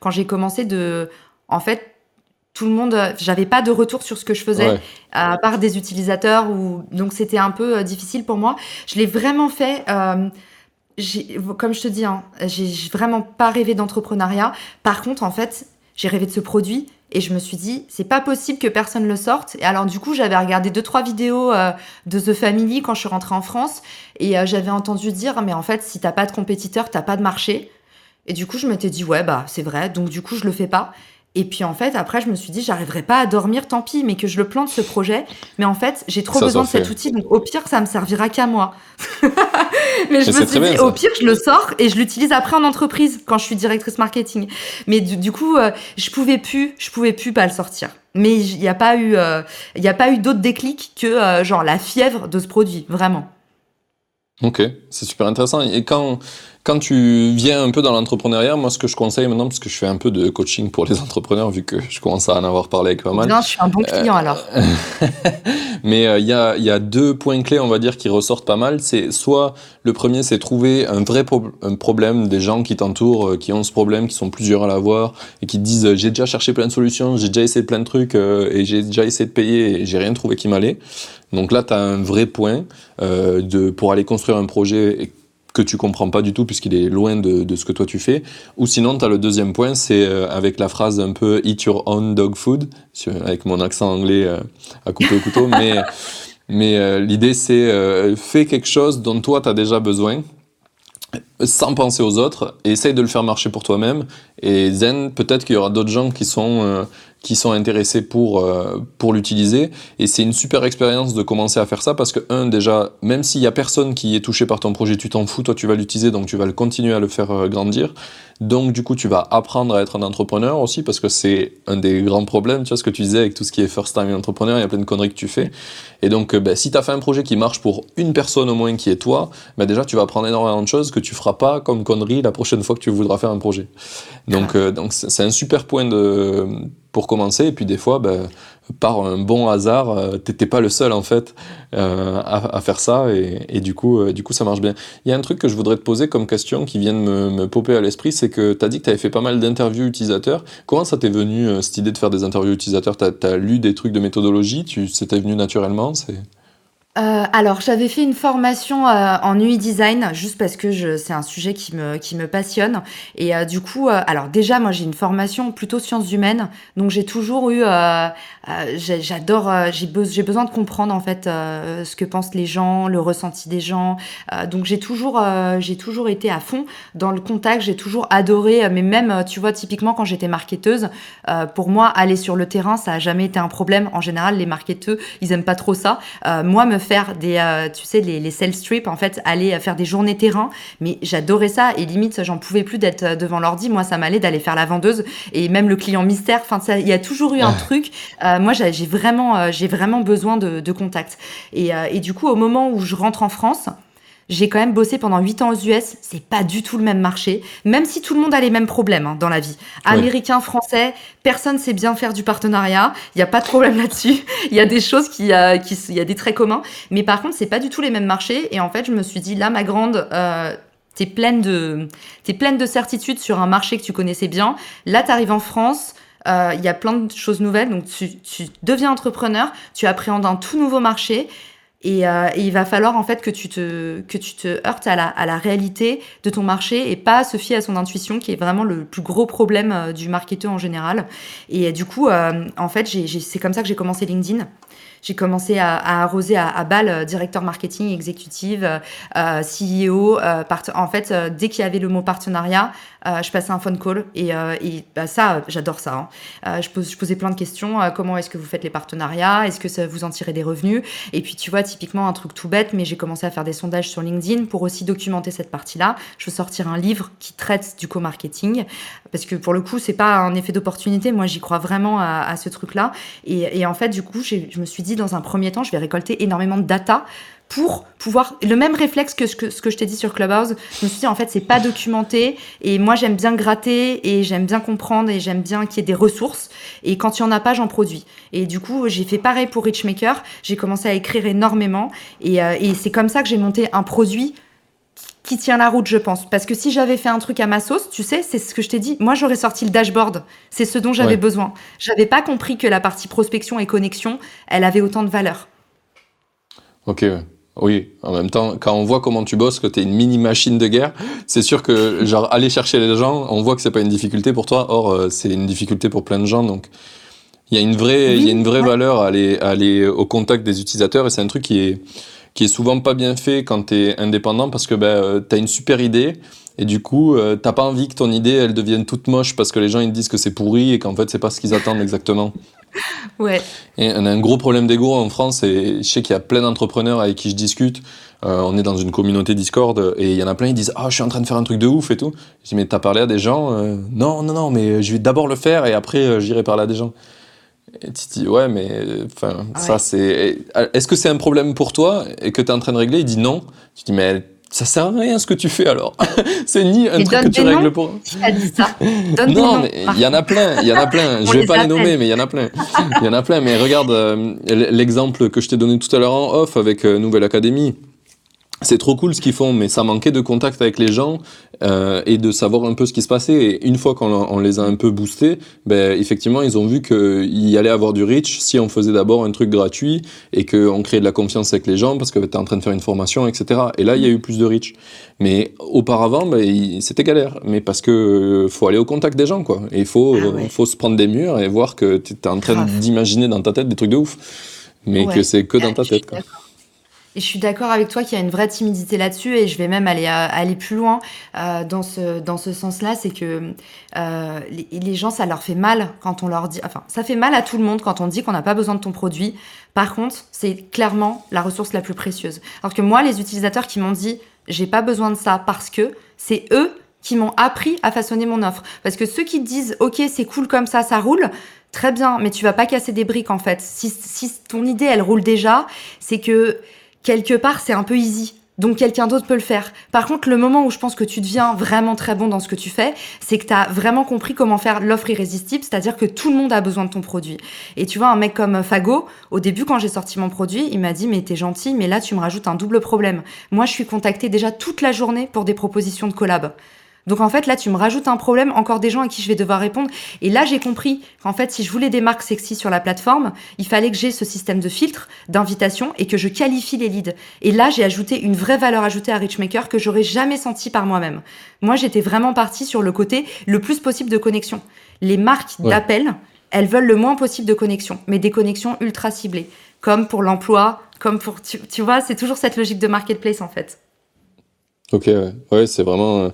quand j'ai commencé de en fait, tout le monde, j'avais pas de retour sur ce que je faisais, à part des utilisateurs, ou donc c'était un peu euh, difficile pour moi. Je l'ai vraiment fait. Euh, comme je te dis, hein, j'ai vraiment pas rêvé d'entrepreneuriat. Par contre, en fait, j'ai rêvé de ce produit et je me suis dit, c'est pas possible que personne le sorte. Et alors, du coup, j'avais regardé deux, trois vidéos euh, de The Family quand je suis rentrée en France et j'avais entendu dire, mais en fait, si t'as pas de compétiteur, t'as pas de marché. Et du coup, je m'étais dit, ouais, bah, c'est vrai. Donc, du coup, je le fais pas. Et puis en fait, après, je me suis dit, j'arriverai pas à dormir, tant pis, mais que je le plante ce projet. Mais en fait, j'ai trop besoin de cet outil, donc au pire, ça me servira qu'à moi. mais je me suis dit, au pire, je le sors et je l'utilise après en entreprise quand je suis directrice marketing. Mais du, coup, euh, je pouvais plus, je pouvais plus pas le sortir. Mais il n'y a pas eu, euh, il y a pas eu d'autre déclic que euh, genre la fièvre de ce produit, vraiment. Ok, c'est super intéressant. Et quand quand tu viens un peu dans l'entrepreneuriat, moi, ce que je conseille maintenant, parce que je fais un peu de coaching pour les entrepreneurs, vu que je commence à en avoir parlé avec pas mal. Non, je suis un bon client alors. Mais euh, il y, a, y, a, deux points clés, on va dire, qui ressortent pas mal. C'est soit le premier, c'est trouver un vrai un problème des gens qui t'entourent, euh, qui ont ce problème, qui sont plusieurs à l'avoir et qui te disent j'ai déjà cherché plein de solutions, j'ai déjà essayé plein de trucs euh, et j'ai déjà essayé de payer et j'ai rien trouvé qui m'allait. Donc là, tu as un vrai point de, pour aller construire un projet que tu comprends pas du tout puisqu'il est loin de, de, ce que toi tu fais. Ou sinon, tu as le deuxième point, c'est euh, avec la phrase un peu eat your own dog food, avec mon accent anglais euh, à couper au couteau. mais mais euh, l'idée, c'est fais quelque chose dont toi tu as déjà besoin sans penser aux autres, et essaye de le faire marcher pour toi-même. Et Zen, peut-être qu'il y aura d'autres gens qui sont qui sont intéressés pour, euh, pour l'utiliser. Et c'est une super expérience de commencer à faire ça parce que, un, déjà, même s'il y a personne qui est touché par ton projet, tu t'en fous, toi tu vas l'utiliser, donc tu vas le continuer à le faire euh, grandir. Donc, du coup, tu vas apprendre à être un entrepreneur aussi parce que c'est un des grands problèmes, tu vois ce que tu disais avec tout ce qui est first time entrepreneur, il y a plein de conneries que tu fais. Et donc, euh, ben, si tu as fait un projet qui marche pour une personne au moins qui est toi, ben, déjà, tu vas apprendre énormément de choses que tu feras pas comme conneries la prochaine fois que tu voudras faire un projet. Donc, donc c'est un super point de pour commencer. Et puis des fois, ben, par un bon hasard, euh, t'étais pas le seul en fait euh, à, faire ça et, du coup, euh, du coup, ça marche bien. Il y a un truc que je voudrais te poser comme question qui vient de me, me popper à l'esprit, c'est que tu as dit que tu avais fait pas mal d'interviews utilisateurs. Comment ça t'est venu cette idée de faire des interviews utilisateurs? Tu as, lu des trucs de méthodologie? Tu c'était venu naturellement? Euh, alors, j'avais fait une formation euh, en UI design juste parce que je, c'est un sujet qui me, qui me passionne. Et euh, du coup, alors déjà, moi, j'ai une formation plutôt sciences humaines, donc j'ai toujours eu, j'adore, j'ai, besoin de comprendre en fait ce que pensent les gens, le ressenti des gens. donc j'ai toujours, j'ai toujours été à fond dans le contact. J'ai toujours adoré, mais même, tu vois, typiquement quand j'étais marketeuse, pour moi, aller sur le terrain, ça a jamais été un problème. En général, les marketeurs, ils aiment pas trop ça. moi, me faire des, euh, tu sais, les, les sales trips, en fait, aller faire des journées terrain. Mais j'adorais ça et limite, j'en pouvais plus d'être euh, devant l'ordi. Moi, ça m'allait d'aller faire la vendeuse et même le client mystère. Enfin, il y a toujours eu un truc. Euh, moi, j'ai vraiment, j'ai vraiment besoin de, de contact. Et, et du coup, au moment où je rentre en France, j'ai quand même bossé pendant 8 ans aux US, c'est pas du tout le même marché, même si tout le monde a les mêmes problèmes hein, dans la vie. Américain, français, personne sait bien faire du partenariat, il n'y a pas de problème là-dessus. Il y a des choses qui, euh, qui il y a des traits communs, mais par contre, c'est pas du tout les mêmes marchés. Et en fait, je me suis dit, là, ma grande, euh, t'es pleine de, t'es pleine de certitudes sur un marché que tu connaissais bien. Là, t'arrives en France. Euh, il y a plein de choses nouvelles, donc tu, tu deviens entrepreneur, tu appréhendes un tout nouveau marché euh, et, il va falloir en fait que tu te, que tu te heurtes à la, à la réalité de ton marché et pas se fier à son intuition qui est vraiment le plus gros problème euh, du marketeur en général. Et du coup, euh, en fait, c'est comme ça que j'ai commencé LinkedIn j'ai commencé à, arroser à, à balle directeur marketing, exécutive, euh, CEO. en fait, dès qu'il y avait le mot partenariat, euh, je passais un phone call et, euh, et bah, ça, j'adore ça. Hein. Euh, je, je posais plein de questions. comment est-ce que vous faites les partenariats? Est-ce que ça vous en tirez des revenus? Et puis, tu vois, typiquement, un truc tout bête, mais j'ai commencé à faire des sondages sur LinkedIn pour aussi documenter cette partie-là. Je veux sortir un livre qui traite du co-marketing parce que pour le coup, c'est pas un effet d'opportunité. Moi, j'y crois vraiment à, à ce truc-là. Et, et, en fait, du coup, je me suis dit, dans un premier temps, je vais récolter énormément de data pour pouvoir le même réflexe que ce que, ce que je t'ai dit sur Clubhouse. Je me suis dit en fait c'est pas documenté et moi j'aime bien gratter et j'aime bien comprendre et j'aime bien qu'il y ait des ressources et quand il y en a pas j'en produis. Et du coup j'ai fait pareil pour Richmaker. J'ai commencé à écrire énormément et, euh, et c'est comme ça que j'ai monté un produit qui tient la route, je pense. Parce que si j'avais fait un truc à ma sauce, tu sais, c'est ce que je t'ai dit. Moi, j'aurais sorti le dashboard. C'est ce dont j'avais besoin. J'avais pas compris que la partie prospection et connexion, elle avait autant de valeur. Ok. Oui, en même temps, quand on voit comment tu bosses, que tu es une mini machine de guerre, c'est sûr que genre aller chercher les gens, on voit que c'est pas une difficulté pour toi. Or, euh, c'est une difficulté pour plein de gens. Donc, il y a une vraie, il y a une vraie valeur à aller, à aller au contact des utilisateurs et c'est un truc qui est qui est souvent pas bien fait quand tu es indépendant parce que ben, euh, tu as une super idée et du coup, euh, t'as pas envie que ton idée elle devienne toute moche parce que les gens ils disent que c'est pourri et qu'en fait c'est pas ce qu'ils attendent exactement. Ouais. Et on a un gros problème d'ego en France et je sais qu'il y a plein d'entrepreneurs avec qui je discute. Euh, on est dans une communauté Discord et il y en a plein qui disent ah je suis en train de faire un truc de ouf et tout. Je dis mais t'as parlé à des gens euh, Non non non mais je vais d'abord le faire et après euh, j'irai parler à des gens. Et tu dis ouais mais enfin ah ça c'est est-ce que c'est un problème pour toi et que tu es en train de régler? Il dit non. Tu dis mais ça sert à rien ce que tu fais alors. c'est ni un truc que tu règles pour. A dit ça Non, mais il y en a plein, il y en a plein. je vais pas les nommer, mais il y en a plein. Il y en a plein. Mais regarde euh, l'exemple que je t'ai donné tout à l'heure en off avec euh, Nouvelle Académie. C'est trop cool ce qu'ils font, mais ça manquait de contact avec les gens euh, et de savoir un peu ce qui se passait. Et une fois qu'on on les a un peu boostés, ben, effectivement, ils ont vu qu'il y allait avoir du reach si on faisait d'abord un truc gratuit et qu'on créait de la confiance avec les gens parce que tu es en train de faire une formation, etc. Et là, il y a eu plus de reach. Mais auparavant, ben, c'était galère. Mais parce que euh, faut aller au contact des gens, quoi. Et il faut, ah faut se prendre des murs et voir que tu es en train d'imaginer dans ta tête des trucs de ouf. Mais que c'est que dans ta tête, quoi. Et je suis d'accord avec toi qu'il y a une vraie timidité là-dessus et je vais même aller, euh, aller plus loin euh, dans ce, dans ce sens-là. C'est que euh, les, les, gens, ça leur fait mal quand on leur dit... Enfin, ça fait mal à tout le monde quand on dit qu'on n'a pas besoin de ton produit. Par contre, c'est clairement la ressource la plus précieuse. Alors que moi, les utilisateurs qui m'ont dit j'ai pas besoin de ça parce que c'est eux qui m'ont appris à façonner mon offre. Parce que ceux qui disent ok c'est cool comme ça, ça roule, très bien, mais tu vas pas casser des briques en fait. Si, si ton idée elle roule déjà, c'est que quelque part, c'est un peu easy. Donc quelqu'un d'autre peut le faire. Par contre, le moment où je pense que tu deviens vraiment très bon dans ce que tu fais, c'est que tu as vraiment compris comment faire l'offre irrésistible, c'est-à-dire que tout le monde a besoin de ton produit. Et tu vois, un mec comme Fago, au début quand j'ai sorti mon produit, il m'a dit mais t'es gentil, mais là tu me rajoutes un double problème. Moi je suis contacté déjà toute la journée pour des propositions de collab. Donc en fait, là, tu me rajoutes un problème, encore des gens à qui je vais devoir répondre. Et là, j'ai compris qu'en fait, si je voulais des marques sexy sur la plateforme, il fallait que j'ai ce système de filtre, d'invitation et que je qualifie les leads. Et là, j'ai ajouté une vraie valeur ajoutée à Richmaker que j'aurais jamais senti par moi-même. Moi, j'étais vraiment partie sur le côté le plus possible de connexion. Les marques d'appel, elles veulent le moins possible de connexion, mais des connexions ultra ciblées, comme pour l'emploi, comme pour, tu, tu vois, c'est toujours cette logique de marketplace en fait. Ok, ouais, ouais c'est vraiment euh,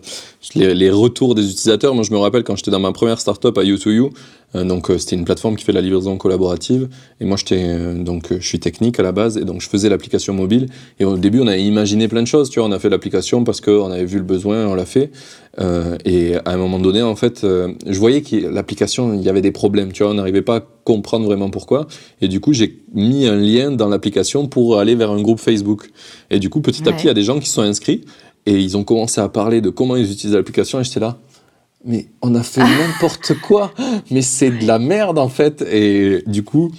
les, les, retours des utilisateurs. Moi, je me rappelle quand j'étais dans ma première startup à U2U, euh, donc euh, c'était une plateforme qui fait la livraison collaborative, et moi j'étais donc je suis technique à la base, et donc je faisais l'application mobile. Et au début, on a imaginé plein de choses. Tu vois, on a fait l'application parce qu'on avait vu le besoin, on l'a fait. et à un moment donné, en fait, je voyais que l'application, il y avait des problèmes. Tu vois, on n'arrivait pas à comprendre vraiment pourquoi. Et du coup, j'ai mis un lien dans l'application pour aller vers un groupe Facebook. Et du coup, petit à petit, il y a des gens qui sont inscrits. Et ils ont commencé à parler de comment ils utilisent l'application et j'étais là. Mais on a fait n'importe quoi. Mais c'est de la merde en fait. Et du coup,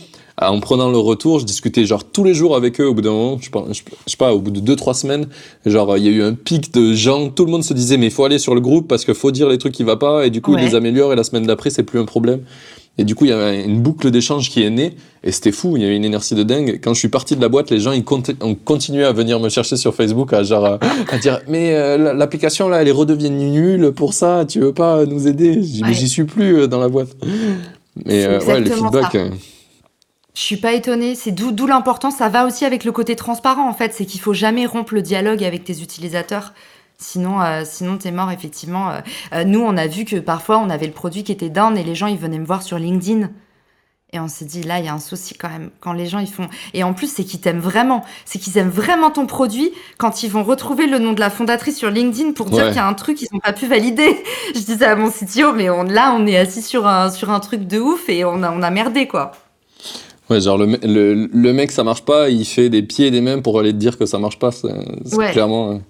en prenant le retour, je discutais genre tous les jours avec eux au bout d'un moment, je, je, sais pas, au bout de deux trois semaines, genre il y a eu un pic de gens, tout le monde se disait mais il faut aller sur le groupe parce qu'il faut dire les trucs qui va pas et du coup ils les améliorent et la semaine d'après c'est plus un problème. Et du coup, il y avait une boucle d'échange qui est née, et c'était fou, il y avait une énergie de dingue. Quand je suis parti de la boîte, les gens ils ont continué à venir me chercher sur Facebook, à, genre, à, dire Mais euh, l'application là, elle est redevient nulle pour ça, tu veux pas nous aider? J'y suis plus euh, dans la boîte. Mais euh, ouais, les feedbacks. Je suis pas étonnée, c'est d'où l'importance, ça va aussi avec le côté transparent en fait, c'est qu'il faut jamais rompre le dialogue avec tes utilisateurs. Sinon, euh, sinon t'es mort effectivement. Euh, euh, nous, on a vu que parfois on avait le produit qui était down et les gens ils venaient me voir sur LinkedIn. Et on s'est dit là, il y a un souci quand même. Quand les gens ils font. Et en plus, c'est qu'ils t'aiment vraiment. C'est qu'ils aiment vraiment ton produit quand ils vont retrouver le nom de la fondatrice sur LinkedIn pour dire qu'il y a un truc qu'ils n'ont pas pu valider. Je disais à mon CTO, mais on, là, on est assis sur un, sur un truc de ouf et on a, on a merdé quoi. Ouais, genre le, le, le, mec, ça marche pas, il fait des pieds et des mains pour aller te dire que ça marche pas. C'est clairement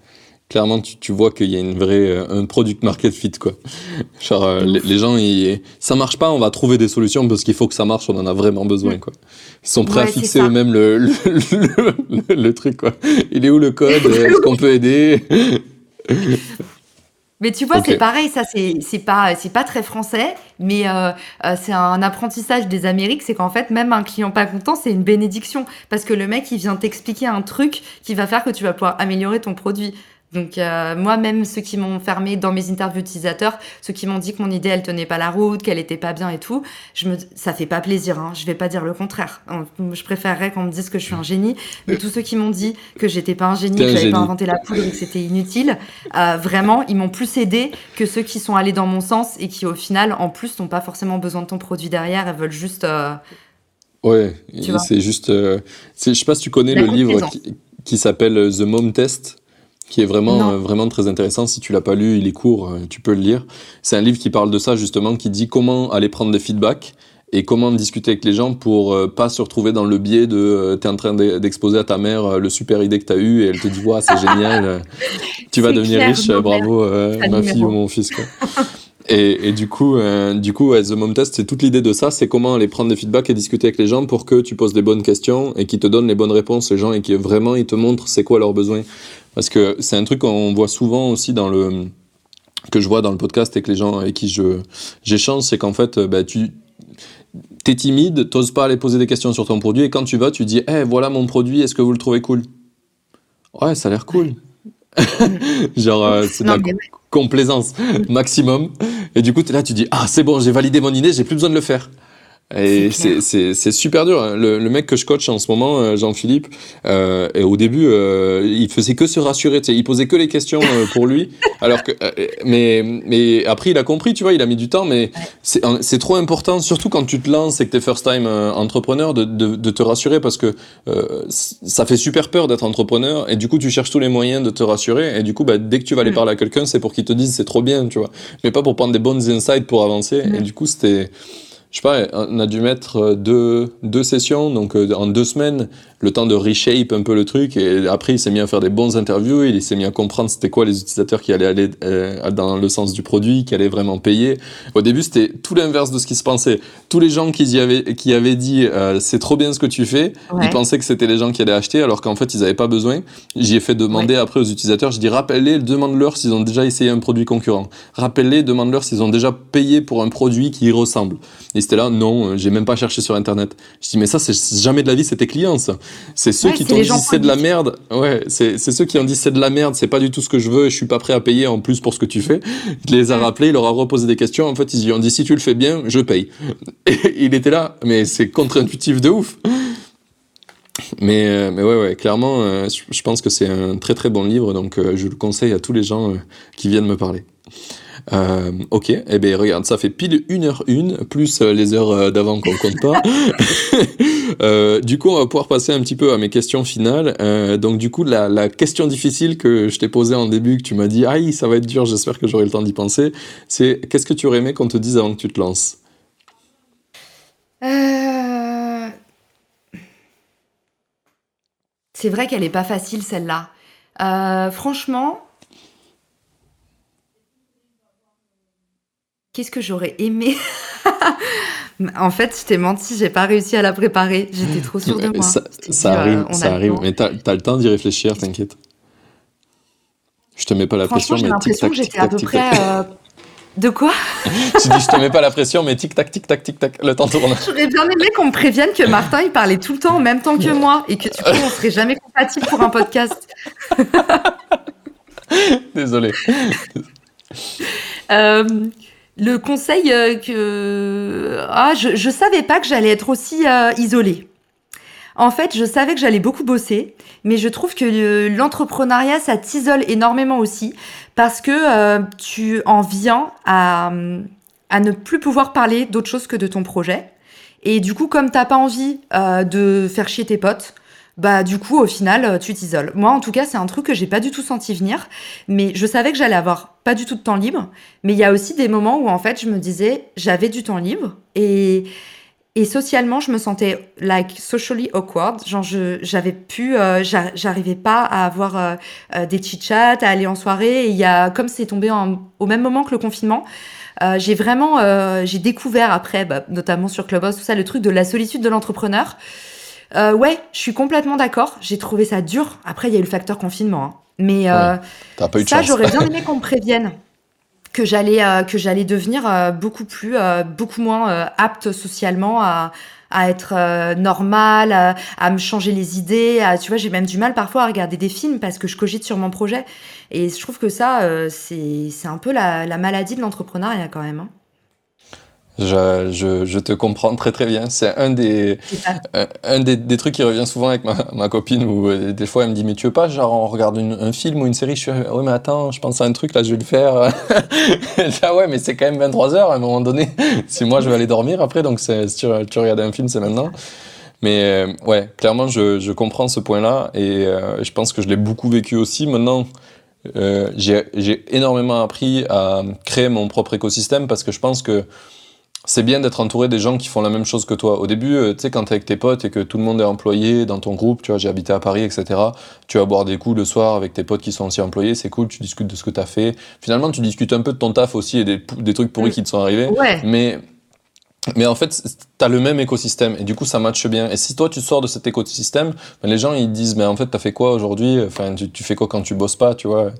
clairement, tu, tu vois qu'il y a une vraie, euh, un product market fit, quoi. Genre, euh, les, gens, ils, ça marche pas, on va trouver des solutions parce qu'il faut que ça marche, on en a vraiment besoin, quoi. Ils sont prêts à fixer eux-mêmes le, le, le, le, truc, quoi. Il est où le code? Est-ce qu'on peut aider? Mais tu vois, c'est pareil, ça, c'est pas, pas très français, mais euh, c'est un apprentissage des Amériques, c'est qu'en fait, même un client pas content, c'est une bénédiction. Parce que le mec, il vient t'expliquer un truc qui va faire que tu vas pouvoir améliorer ton produit. Donc euh, moi-même, ceux qui m'ont fermé dans mes interviews utilisateurs, ceux qui m'ont dit que mon idée elle tenait pas la route, qu'elle était pas bien et tout, je me, ça fait pas plaisir. Hein, je vais pas dire le contraire. Je préférerais qu'on me dise que je suis un génie. Mais tous ceux qui m'ont dit que j'étais pas un génie, que j'avais pas inventé la poudre et que c'était inutile, euh, vraiment, ils m'ont plus aidé que ceux qui sont allés dans mon sens et qui au final, en plus, n'ont pas forcément besoin de ton produit derrière. Elles veulent juste. Euh, ouais, c'est juste. Euh, je sais pas si tu connais le livre qui, qui s'appelle The Mom Test qui est vraiment, euh, vraiment très intéressant. Si tu l'as pas lu, il est court, euh, tu peux le lire. C'est un livre qui parle de ça justement, qui dit comment aller prendre des feedbacks et comment discuter avec les gens pour euh, pas se retrouver dans le biais de tu es en train d'exposer à ta mère le super idée que tu as eu et elle te dit ouais, c'est génial, tu vas devenir riche, bravo ma fille ou mon fils quoi. Et, et, du coup, du coup, The Mom Test, c'est toute l'idée de ça, c'est comment aller prendre des feedbacks et discuter avec les gens pour que tu poses les bonnes questions et qu'ils te donnent les bonnes réponses, les gens, et qui vraiment ils te montrent c'est quoi leurs besoins. Parce que c'est un truc qu'on voit souvent aussi dans le que je vois dans le podcast et que les gens avec qui je j'échange, c'est qu'en fait, bah, tu t'es timide, t'oses pas aller poser des questions sur ton produit, et quand tu vas, tu dis, eh, voilà mon produit, est-ce que vous le trouvez cool? Ouais, ça a l'air cool. Genre, euh, c'est la complaisance maximum. Et du coup, es là, tu dis, ah, c'est bon, j'ai validé mon idée, j'ai plus besoin de le faire. Et c'est super dur. Hein. Le, le, mec que je coach en ce moment, euh, Jean-Philippe, euh, et au début, euh, il faisait que se rassurer. Il posait que les questions euh, pour lui. alors que, euh, mais, mais après, il a compris, tu vois, il a mis du temps. Mais c'est trop important, surtout quand tu te lances et que tu es first time entrepreneur, de, de, de, te rassurer parce que ça fait super peur d'être entrepreneur. Et du coup, tu cherches tous les moyens de te rassurer. Et du coup, bah, dès que tu vas aller mm. parler à quelqu'un, c'est pour qu'il te dise c'est trop bien, tu vois. Mais pas pour prendre des bonnes insights pour avancer. Mm. Et du coup, c'était je sais pas, on a dû mettre euh, deux, deux sessions, donc euh, en deux semaines, le temps de reshape un peu le truc. Et après, il s'est mis à faire des bons interviews. Il s'est mis à comprendre c'était quoi les utilisateurs qui allaient aller euh, dans le sens du produit, qui allaient vraiment payer. Au début, c'était tout l'inverse de ce qui se pensait. Tous les gens qui, y avaient, qui avaient dit euh, c'est trop bien ce que tu fais, ils pensaient que c'était les gens qui allaient acheter, alors qu'en fait, ils n'avaient pas besoin. J'y ai fait demander après aux utilisateurs. Je dis rappelle-les, demande-leur s'ils ont déjà essayé un produit concurrent. Rappelle-les, demande-leur s'ils ont déjà payé pour un produit qui y ressemble. Et c'était là, non, j'ai même pas cherché sur Internet. Je dis mais ça, c'est jamais de la vie, c'était clients, ça. C'est ceux qui t'ont dit c'est de la merde. Ouais, c'est ceux qui ont dit c'est de la merde, c'est pas du tout ce que je veux, je suis pas prêt à payer en plus pour ce que tu fais. Il les a rappelés, il leur a reposé des questions. En fait, ils lui ont dit si tu le fais bien, je paye. Et il était là, mais c'est contre-intuitif de ouf. Mais, euh, mais ouais, ouais, clairement, euh, je pense que c'est un très très bon livre, donc euh, je le conseille à tous les gens qui viennent me parler. Euh, ok, eh bien regarde, ça fait pile une heure une, plus euh, les heures euh, d'avant qu'on compte pas. du coup, on va pouvoir passer un petit peu à mes questions finales. Donc du coup, la, question difficile que je t'ai posée en début, que tu m'as dit, aïe, ça va être dur, j'espère que j'aurai le temps d'y penser, c'est qu'est-ce que tu aurais aimé qu'on te dise avant que tu te lances? C'est vrai qu'elle est pas facile celle-là. franchement, Qu'est-ce que j'aurais aimé En fait, je t'ai menti, j'ai pas réussi à la préparer. J'étais trop sûre de moi. Ça, arrive, ça arrive. Mais t'as as le temps d'y réfléchir, t'inquiète. Je te mets pas la pression, mais l'impression que j'étais à peu près. Euh, de quoi Tu dis, je te mets pas la pression, mais tic tac, tic tac, tic tac, le temps tourne. J'aurais bien aimé qu'on me prévienne que Martin, il parlait tout le temps en même temps que moi et que du coup, on serait jamais compatible pour un podcast. Désolé. Euh, le conseil euh, que ah je je savais pas que j'allais être aussi euh, isolée. En fait, je savais que j'allais beaucoup bosser, mais je trouve que l'entrepreneuriat ça t'isole énormément aussi parce que euh, tu en viens à à ne plus pouvoir parler d'autre chose que de ton projet. Et du coup, comme t'as pas envie de faire chier tes potes, bah du coup au final euh, tu t'isoles. Moi en tout cas c'est un truc que j'ai pas du tout senti venir, mais je savais que j'allais avoir pas du tout de temps libre, mais il y a aussi des moments où en fait je me disais j'avais du temps libre et et socialement je me sentais like socially awkward, genre je j'avais pu euh, j'arrivais pas à avoir euh, des chit chats, à aller en soirée et il y a comme c'est tombé au même moment que le confinement, j'ai vraiment j'ai découvert après bah, notamment sur Clubhouse tout ça le truc de la solitude de l'entrepreneur. Euh, ouais, je suis complètement d'accord. J'ai trouvé ça dur. Après, il y a eu le facteur confinement. Hein. Mais euh, ça, j'aurais bien aimé qu'on me prévienne que j'allais euh, que j'allais devenir euh, beaucoup plus, euh, beaucoup moins apte socialement à, à être normal, à, à, me changer les idées. À, tu vois, j'ai même du mal parfois à regarder des films parce que je cogite sur mon projet. Et je trouve que ça, c'est c'est un peu la, la maladie de l'entrepreneuriat quand même. Hein. Je, je, je, te comprends très très bien. C'est un des un, des, des, trucs qui revient souvent avec ma, ma copine où euh, des fois elle me dit mais tu veux pas genre on regarde une, un film ou une série? Je suis ouais mais attends je pense à un truc là je vais le faire. ah ouais mais c'est quand même 23 heures à un moment donné. si moi je vais aller dormir après donc si tu, tu regardes un film c'est maintenant. Mais euh, ouais clairement je, je comprends ce point là et euh, je pense que je l'ai beaucoup vécu aussi. Maintenant euh, j'ai énormément appris à créer mon propre écosystème parce que je pense que c'est bien d'être entouré des gens qui font la même chose que toi. Au début, euh, tu sais, quand t'es avec tes potes et que tout le monde est employé dans ton groupe, tu vois, j'ai habité à Paris, etc. Tu vas boire des coups le soir avec tes potes qui sont aussi employés, c'est cool, tu discutes de ce que t'as fait. Finalement, tu discutes un peu de ton taf aussi et des, des trucs pourris mm. qui te sont arrivés. Ouais. Mais Mais en fait, tu as le même écosystème et du coup, ça matche bien. Et si toi, tu sors de cet écosystème, ben, les gens, ils disent, mais en fait, tu as fait quoi aujourd'hui? Enfin, tu, tu, fais quoi quand tu bosses pas, tu vois?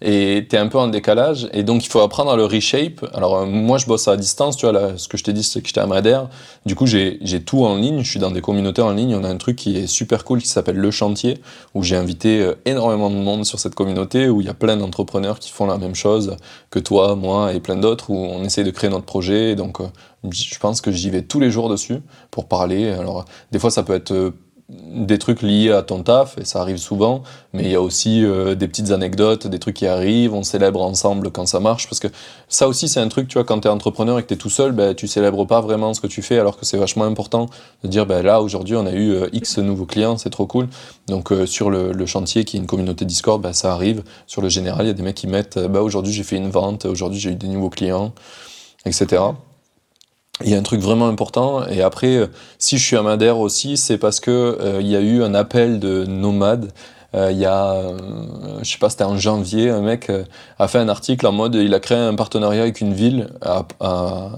Et tu es un peu en décalage. Et donc, il faut apprendre à le reshape. Alors, euh, moi, je bosse à distance, tu vois. Là, ce que je t'ai dit, c'est que j'étais à Madère. Du coup, j'ai tout en ligne. Je suis dans des communautés en ligne. On a un truc qui est super cool qui s'appelle Le Chantier, où j'ai invité euh, énormément de monde sur cette communauté, où il y a plein d'entrepreneurs qui font la même chose que toi, moi et plein d'autres, où on essaye de créer notre projet. Donc, euh, je pense que j'y vais tous les jours dessus pour parler. Alors, des fois, ça peut être euh, des trucs liés à ton taf, et ça arrive souvent, mais il y a aussi euh, des petites anecdotes, des trucs qui arrivent, on célèbre ensemble quand ça marche, parce que ça aussi c'est un truc, tu vois, quand tu es entrepreneur et que tu es tout seul, ben, tu célèbres pas vraiment ce que tu fais, alors que c'est vachement important de dire, ben, là aujourd'hui on a eu euh, X nouveaux clients, c'est trop cool. Donc sur le, le, chantier qui est une communauté Discord, ben, ça arrive. Sur le général, il y a des mecs qui mettent, ben, aujourd'hui j'ai fait une vente, aujourd'hui j'ai eu des nouveaux clients, etc il y a un truc vraiment important. Et après, euh, si je suis à Madère aussi, c'est parce que euh, il y a eu un appel de nomades il y a, euh, je sais pas, c'était en janvier, un mec euh, a fait un article en mode, il a créé un partenariat avec une ville, à,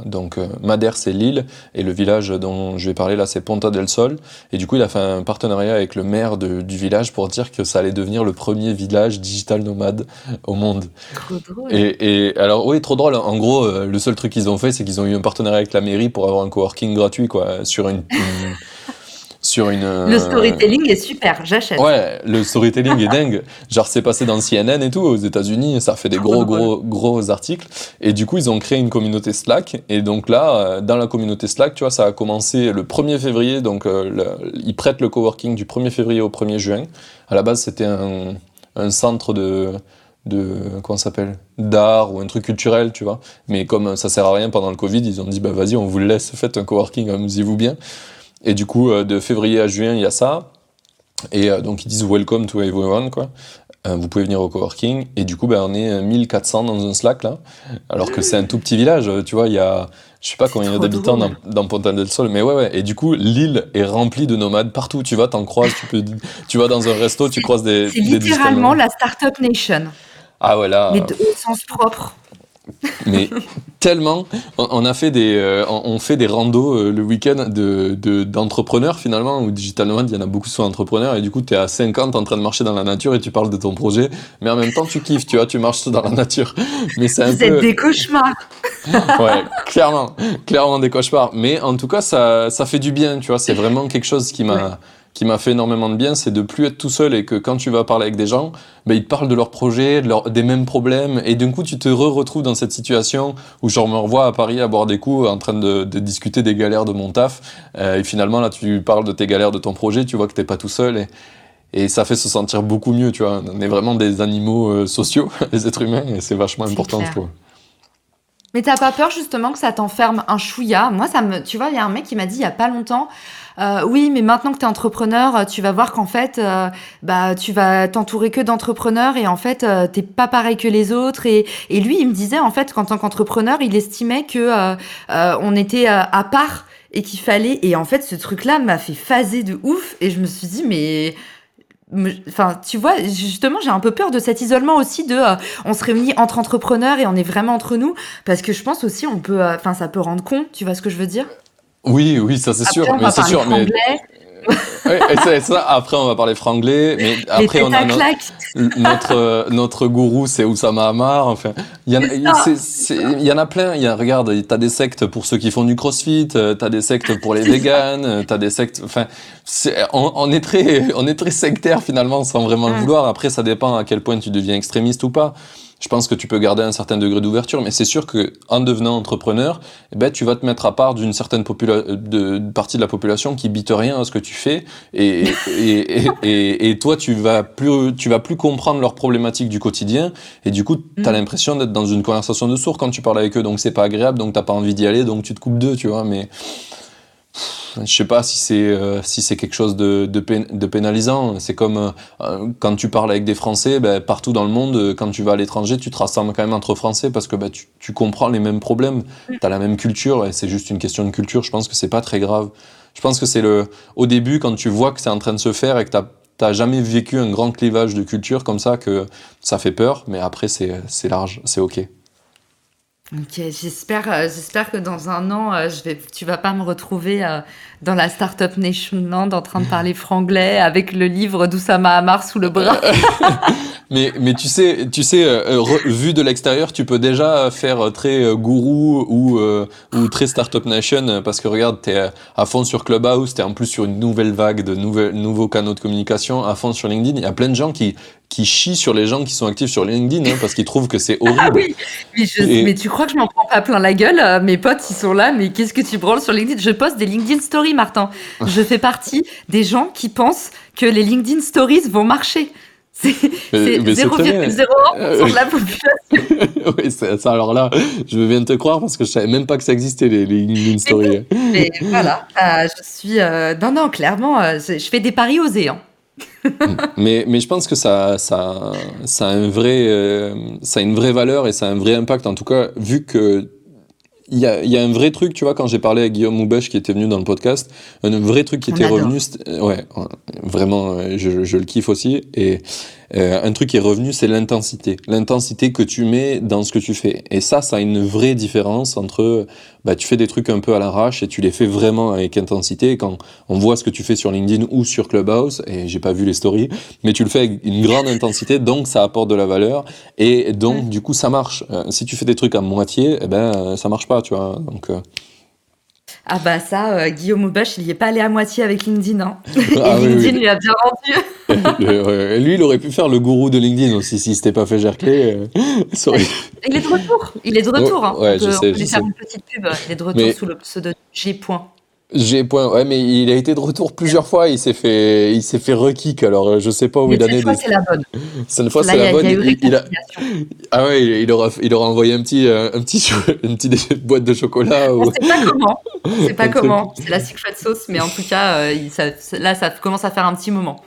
donc Madère c'est l'île, et le village dont je vais parler là c'est Ponta del Sol, et du coup il a fait un partenariat avec le maire de, du village pour dire que ça allait devenir le premier village digital nomade au monde. Trop drôle. Et, et alors oui, trop drôle. En gros, le seul truc qu'ils ont fait, c'est qu'ils ont eu un partenariat avec la mairie pour avoir un coworking gratuit, quoi, sur une, une sur une. Le storytelling est super, j'achète. Ouais, le storytelling est dingue. Genre, c'est passé dans CNN et tout aux États-Unis, ça fait des gros, gros, gros articles. Et du coup, ils ont créé une communauté Slack. Et donc là, euh, dans la communauté Slack, tu vois, ça a commencé le 1er février. Donc, euh, ils prêtent le coworking du 1er février au 1er juin. À la base, c'était un, un centre de de comment s'appelle? D'art ou un truc culturel tu vois mais comme ça sert à rien pendant le covid ils ont dit bah vas-y on vous le laisse faites un coworking amusez-vous bien et du coup, euh, de février à juin, il y a ça. Et euh, donc, ils disent Welcome to everyone, quoi. Euh, vous pouvez venir au coworking. Et du coup, ben, on est 1400 dans un Slack, là. Alors que c'est un tout petit village, tu vois, il y a, je sais pas combien il y a d'habitants dans, dans Ponta del Sol, mais ouais, ouais. Et du coup, l'île est remplie de nomades partout. Tu vas, t'en croises, tu peux, tu vas dans un resto, tu croises des. C'est littéralement la Startup Nation. Ah ouais, là. Mais au sens propre mais tellement, on a fait des, euh, on fait des randos euh, le week-end de, d'entrepreneurs finalement, où digitalement il y en a beaucoup qui sont entrepreneurs, et du coup tu es à 50 en train de marcher dans la nature et tu parles de ton projet, mais en même temps tu kiffes, tu vois, tu marches dans la nature. Mais c'est un peu... des cauchemars. ouais, clairement, clairement des cauchemars. Mais en tout cas, ça, ça fait du bien, tu vois, c'est vraiment quelque chose qui m'a qui m'a fait énormément de bien, c'est de plus être tout seul et que quand tu vas parler avec des gens, ben, ils te parlent de leurs projets, de des mêmes problèmes, et d'un coup tu te re retrouves dans cette situation où je me revois à Paris à boire des coups en train de, de discuter des galères de mon taf, euh, et finalement là tu parles de tes galères de ton projet, tu vois que t'es pas tout seul, et, et ça fait se sentir beaucoup mieux, tu vois. On est vraiment des animaux euh, sociaux, les êtres humains, et c'est vachement important, je trouve. Mais t'as pas peur justement que ça t'enferme un chouïa? Moi, ça me, tu vois, il y a un mec qui m'a dit il y a pas longtemps, euh, oui, mais maintenant que tu es entrepreneur, tu vas voir qu'en fait, euh, bah, tu vas t'entourer que d'entrepreneurs et en fait, euh, t'es pas pareil que les autres. Et, et lui, il me disait en fait qu'en tant qu'entrepreneur, il estimait que on était à part et qu'il fallait. Et en fait, ce truc-là m'a fait phaser de ouf. Et je me suis dit, mais Enfin, tu vois, justement, j'ai un peu peur de cet isolement aussi de on se réunit entre entrepreneurs et on est vraiment entre nous parce que je pense aussi on peut enfin ça peut rendre con, tu vois ce que je veux dire? Oui, oui, ça c'est sûr, mais c'est sûr, mais ça, après on va parler franglais, mais après on a notre, notre, gourou, c'est Oussama Hamar. Enfin, il y, en, il y en a plein. Il y a, regarde, t'as des sectes pour ceux qui font du CrossFit, euh, t'as des sectes pour les véganes, euh, t'as des sectes. Enfin, on, on, est très, on est très sectaire finalement, sans vraiment le vouloir. Après, ça dépend à quel point tu deviens extrémiste ou pas je pense que tu peux garder un certain degré d'ouverture, mais c'est sûr que en devenant entrepreneur, eh ben, tu vas te mettre à part d'une certaine de, partie de la population qui bite rien à ce que tu fais, et, et, et, et, toi, tu vas plus, tu vas plus comprendre leurs problématiques du quotidien, et du coup, tu as mm. l'impression d'être dans une conversation de sourds quand tu parles avec eux, donc c'est pas agréable, donc t'as pas envie d'y aller, donc tu te coupes d'eux, tu vois, mais je sais pas si c'est euh, si c'est quelque chose de, de, de pénalisant. C'est comme euh, quand tu parles avec des Français, ben, partout dans le monde, quand tu vas à l'étranger, tu te rassembles quand même entre Français parce que ben, tu, tu, comprends les mêmes problèmes, tu as la même culture et c'est juste une question de culture. Je pense que c'est pas très grave. Je pense que c'est le au début quand tu vois que c'est en train de se faire et que t'as jamais vécu un grand clivage de culture comme ça que ça fait peur, mais après c'est large, c'est ok. Ok, j'espère, euh, j'espère que dans un an, euh, je vais, tu vas pas me retrouver euh, dans la Startup Nation Land en train de parler franglais avec le livre d'Oussama Hamar sous le bras. mais, mais tu sais, tu sais, vu de l'extérieur, tu peux déjà faire très gourou ou, ou très Startup Nation parce que regarde, tu es à fond sur Clubhouse, tu es en plus sur une nouvelle vague de nouveaux canaux de communication, à fond sur LinkedIn. Il y a plein de gens qui, qui chient sur les gens qui sont actifs sur LinkedIn hein, parce qu'ils trouvent que c'est horrible. Ah oui, mais, tu crois que je m'en prends pas plein la gueule euh, Mes potes, ils sont là, mais qu'est-ce que tu branles sur LinkedIn? Je poste des LinkedIn Stories, Martin. Je fais partie des gens qui pensent que les LinkedIn Stories vont marcher. C'est 0,01% de la population. oui, ça, alors là, je viens de te croire parce que je savais même pas que ça existait, les, LinkedIn Stories. mais voilà, euh, je suis... Euh, non, non, clairement, je, fais des paris osés. Hein. mais, mais je pense que ça, ça, ça, a un vrai, euh, ça a une vraie valeur et ça a un vrai impact. En tout cas, vu que il y a, y a, un vrai truc, tu vois, quand j'ai parlé avec Guillaume Moubèche qui était venu dans le podcast, un vrai truc qui était revenu, ouais, vraiment, euh, je, je, le kiffe aussi. Et euh, un truc qui est revenu, c'est l'intensité. L'intensité que tu mets dans ce que tu fais. Et ça, ça a une vraie différence entre, bah, tu fais des trucs un peu à l'arrache et tu les fais vraiment avec intensité. Quand on voit ce que tu fais sur LinkedIn ou sur Clubhouse, et j'ai pas vu les stories, mais tu le fais avec une grande intensité, donc ça apporte de la valeur. Et donc, du coup, ça marche. Euh, si tu fais des trucs à moitié, eh ben, ça marche pas, tu vois. Donc, euh, ah bah ça, euh, Guillaume Aubache, il n'y est pas allé à moitié avec LinkedIn. Hein. Ah, Et LinkedIn lui a bien rendu. lui, il aurait pu faire le gourou de LinkedIn aussi s'il s'était pas fait gercler. Euh, il est de retour. Il est de retour. Hein. Ouais, je sais, je faire une petite pub. Il est de retour sous le pseudo G. G ouais, mais il a été de retour plusieurs fois. Il s'est fait, il s'est fait rekick. Alors, euh, je sais pas où il en est. Cette fois, c'est la bonne. Cette fois, c'est la bonne. Il, ah ouais, il aura, il aura envoyé un petit, euh, un petit, une petite boîte de chocolat. Ou... C'est pas comment. C'est pas comment. C'est la secret sauce, mais en tout cas, euh, ça, là, ça commence à faire un petit moment.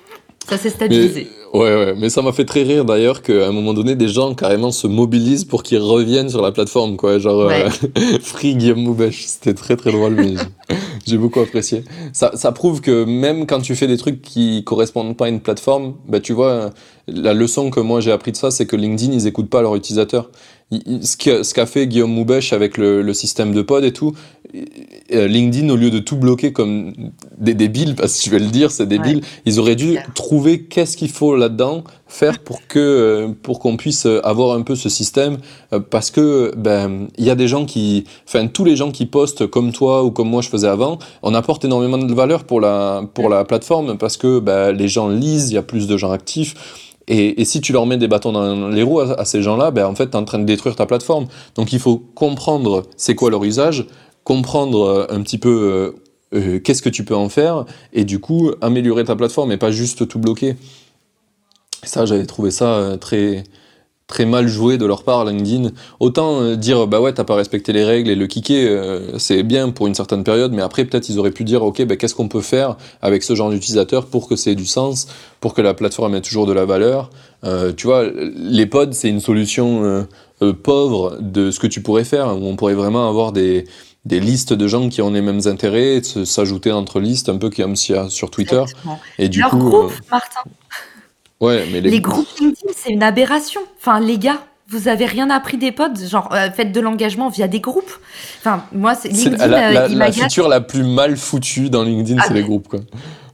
Ça s'est stabilisé. Ouais, ouais, mais ça m'a fait très rire d'ailleurs qu'à un moment donné, des gens carrément se mobilisent pour qu'ils reviennent sur la plateforme, quoi. Genre, ouais. Free Guillaume Moubèche. C'était très très drôle, mais j'ai beaucoup apprécié. Ça, ça prouve que même quand tu fais des trucs qui correspondent pas à une plateforme, bah tu vois, la leçon que moi j'ai appris de ça, c'est que LinkedIn, ils écoutent pas leurs utilisateurs. Ce qu'a fait Guillaume Moubèche avec le, le, système de pod et tout, euh, LinkedIn, au lieu de tout bloquer comme des débiles, parce que je vais le dire, c'est débile, ils auraient dû trouver qu'est-ce qu'il faut là-dedans faire pour que euh, pour qu'on puisse avoir un peu ce système, euh, parce que ben il y a des gens qui, enfin tous les gens qui postent comme toi ou comme moi je faisais avant, on apporte énormément de valeur pour la pour la plateforme parce que ben, les gens lisent, il y a plus de gens actifs. Et, et, si tu leur mets des bâtons dans les roues à, ces gens-là, ben en fait, tu es en train de détruire ta plateforme. Donc il faut comprendre c'est quoi leur usage, comprendre euh, un petit peu euh, euh, qu'est-ce que tu peux en faire, et du coup améliorer ta plateforme et pas juste tout bloquer. Ça, j'avais trouvé ça très très mal joué de leur part LinkedIn. Autant dire bah ouais t'as pas respecté les règles et le kicker c'est bien pour une certaine période, mais après peut-être ils auraient pu dire ok bah, qu'est-ce qu'on peut faire avec ce genre d'utilisateur pour que ça ait du sens, pour que la plateforme ait toujours de la valeur. tu vois les pods c'est une solution pauvre de ce que tu pourrais faire où on pourrait vraiment avoir des des listes de gens qui ont les mêmes intérêts, s'ajouter entre listes, un peu comme s'il y a sur Twitter. Et du coup, groupe, euh, Martin. Ouais, mais les, groupes LinkedIn, c'est une aberration. Enfin, les gars, vous avez rien appris des pods, genre euh, faites de l'engagement via des groupes. Enfin, moi, c'est LinkedIn. La, la, feature la plus mal foutue dans LinkedIn, c'est les groupes, quoi.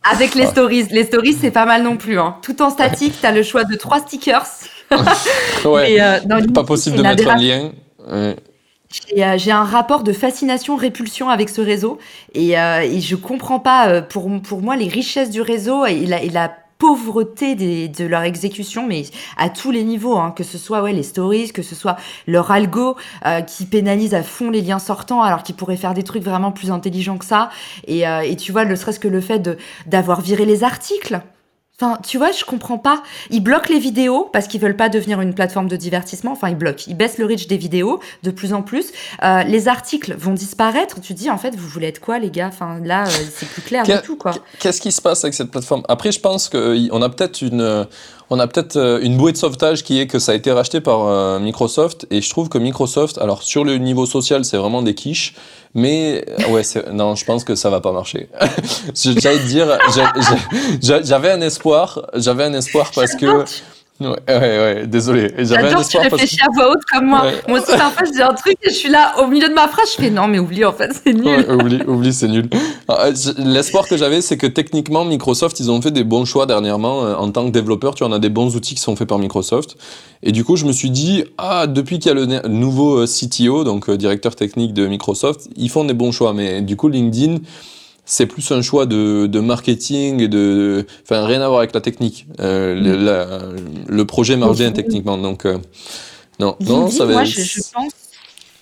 Avec les ah. stories, les stories, c'est pas mal non plus. Hein. Tout en statique, tu as le choix de trois stickers. ouais. Euh, pas possible de mettre un lien. Ouais. Euh, j'ai un rapport de fascination-répulsion avec ce réseau et, euh, et je comprends pas, euh, pour, pour moi, les richesses du réseau et la, et la pauvreté des, de leur exécution, mais à tous les niveaux, hein, que ce soit ouais, les stories, que ce soit leur algo euh, qui pénalise à fond les liens sortants alors qu'ils pourraient faire des trucs vraiment plus intelligents que ça. Et, et tu vois, ne serait-ce que le fait d'avoir viré les articles. Enfin, tu vois, je comprends pas. Ils bloquent les vidéos parce qu'ils veulent pas devenir une plateforme de divertissement. Enfin, ils bloquent. Ils baissent le reach des vidéos de plus en plus. Euh, les articles vont disparaître. Tu dis, en fait, vous voulez être quoi, les gars? Enfin, là, euh, c'est plus clair du tout, quoi. Qu'est-ce qui se passe avec cette plateforme? Après, je pense qu'on a peut-être une on a peut-être euh, une bouée de sauvetage qui est que ça a été racheté par euh, Microsoft et je trouve que Microsoft, alors sur le niveau social, c'est vraiment des quiches, mais euh, ouais, non, je pense que ça va pas marcher. J'allais dire, j'avais un espoir, j'avais un espoir parce que Ouais, ouais, ouais, désolé. J'adore que tu réfléchis à voix haute comme moi. Moi aussi, parfois, je dis un truc et je suis là, au milieu de ma phrase, je fais non, mais oublie, en fait, c'est nul. Ouais, oublie, oublie c'est nul. Ah, euh, l'espoir que j'avais, c'est que techniquement, Microsoft, ils ont fait des bons choix dernièrement. Euh, en tant que développeur, tu en as des bons outils qui sont faits par Microsoft. Et du coup, je me suis dit, ah, depuis qu'il y a le nouveau euh, CTO, donc directeur technique de Microsoft, ils font des bons choix. Mais du coup, LinkedIn, c'est plus un choix de, de marketing et de, enfin rien à voir avec la technique. Euh, le, mm. la, le, projet marche bien techniquement, donc euh, non, non, ça va. Moi, je, je, pense,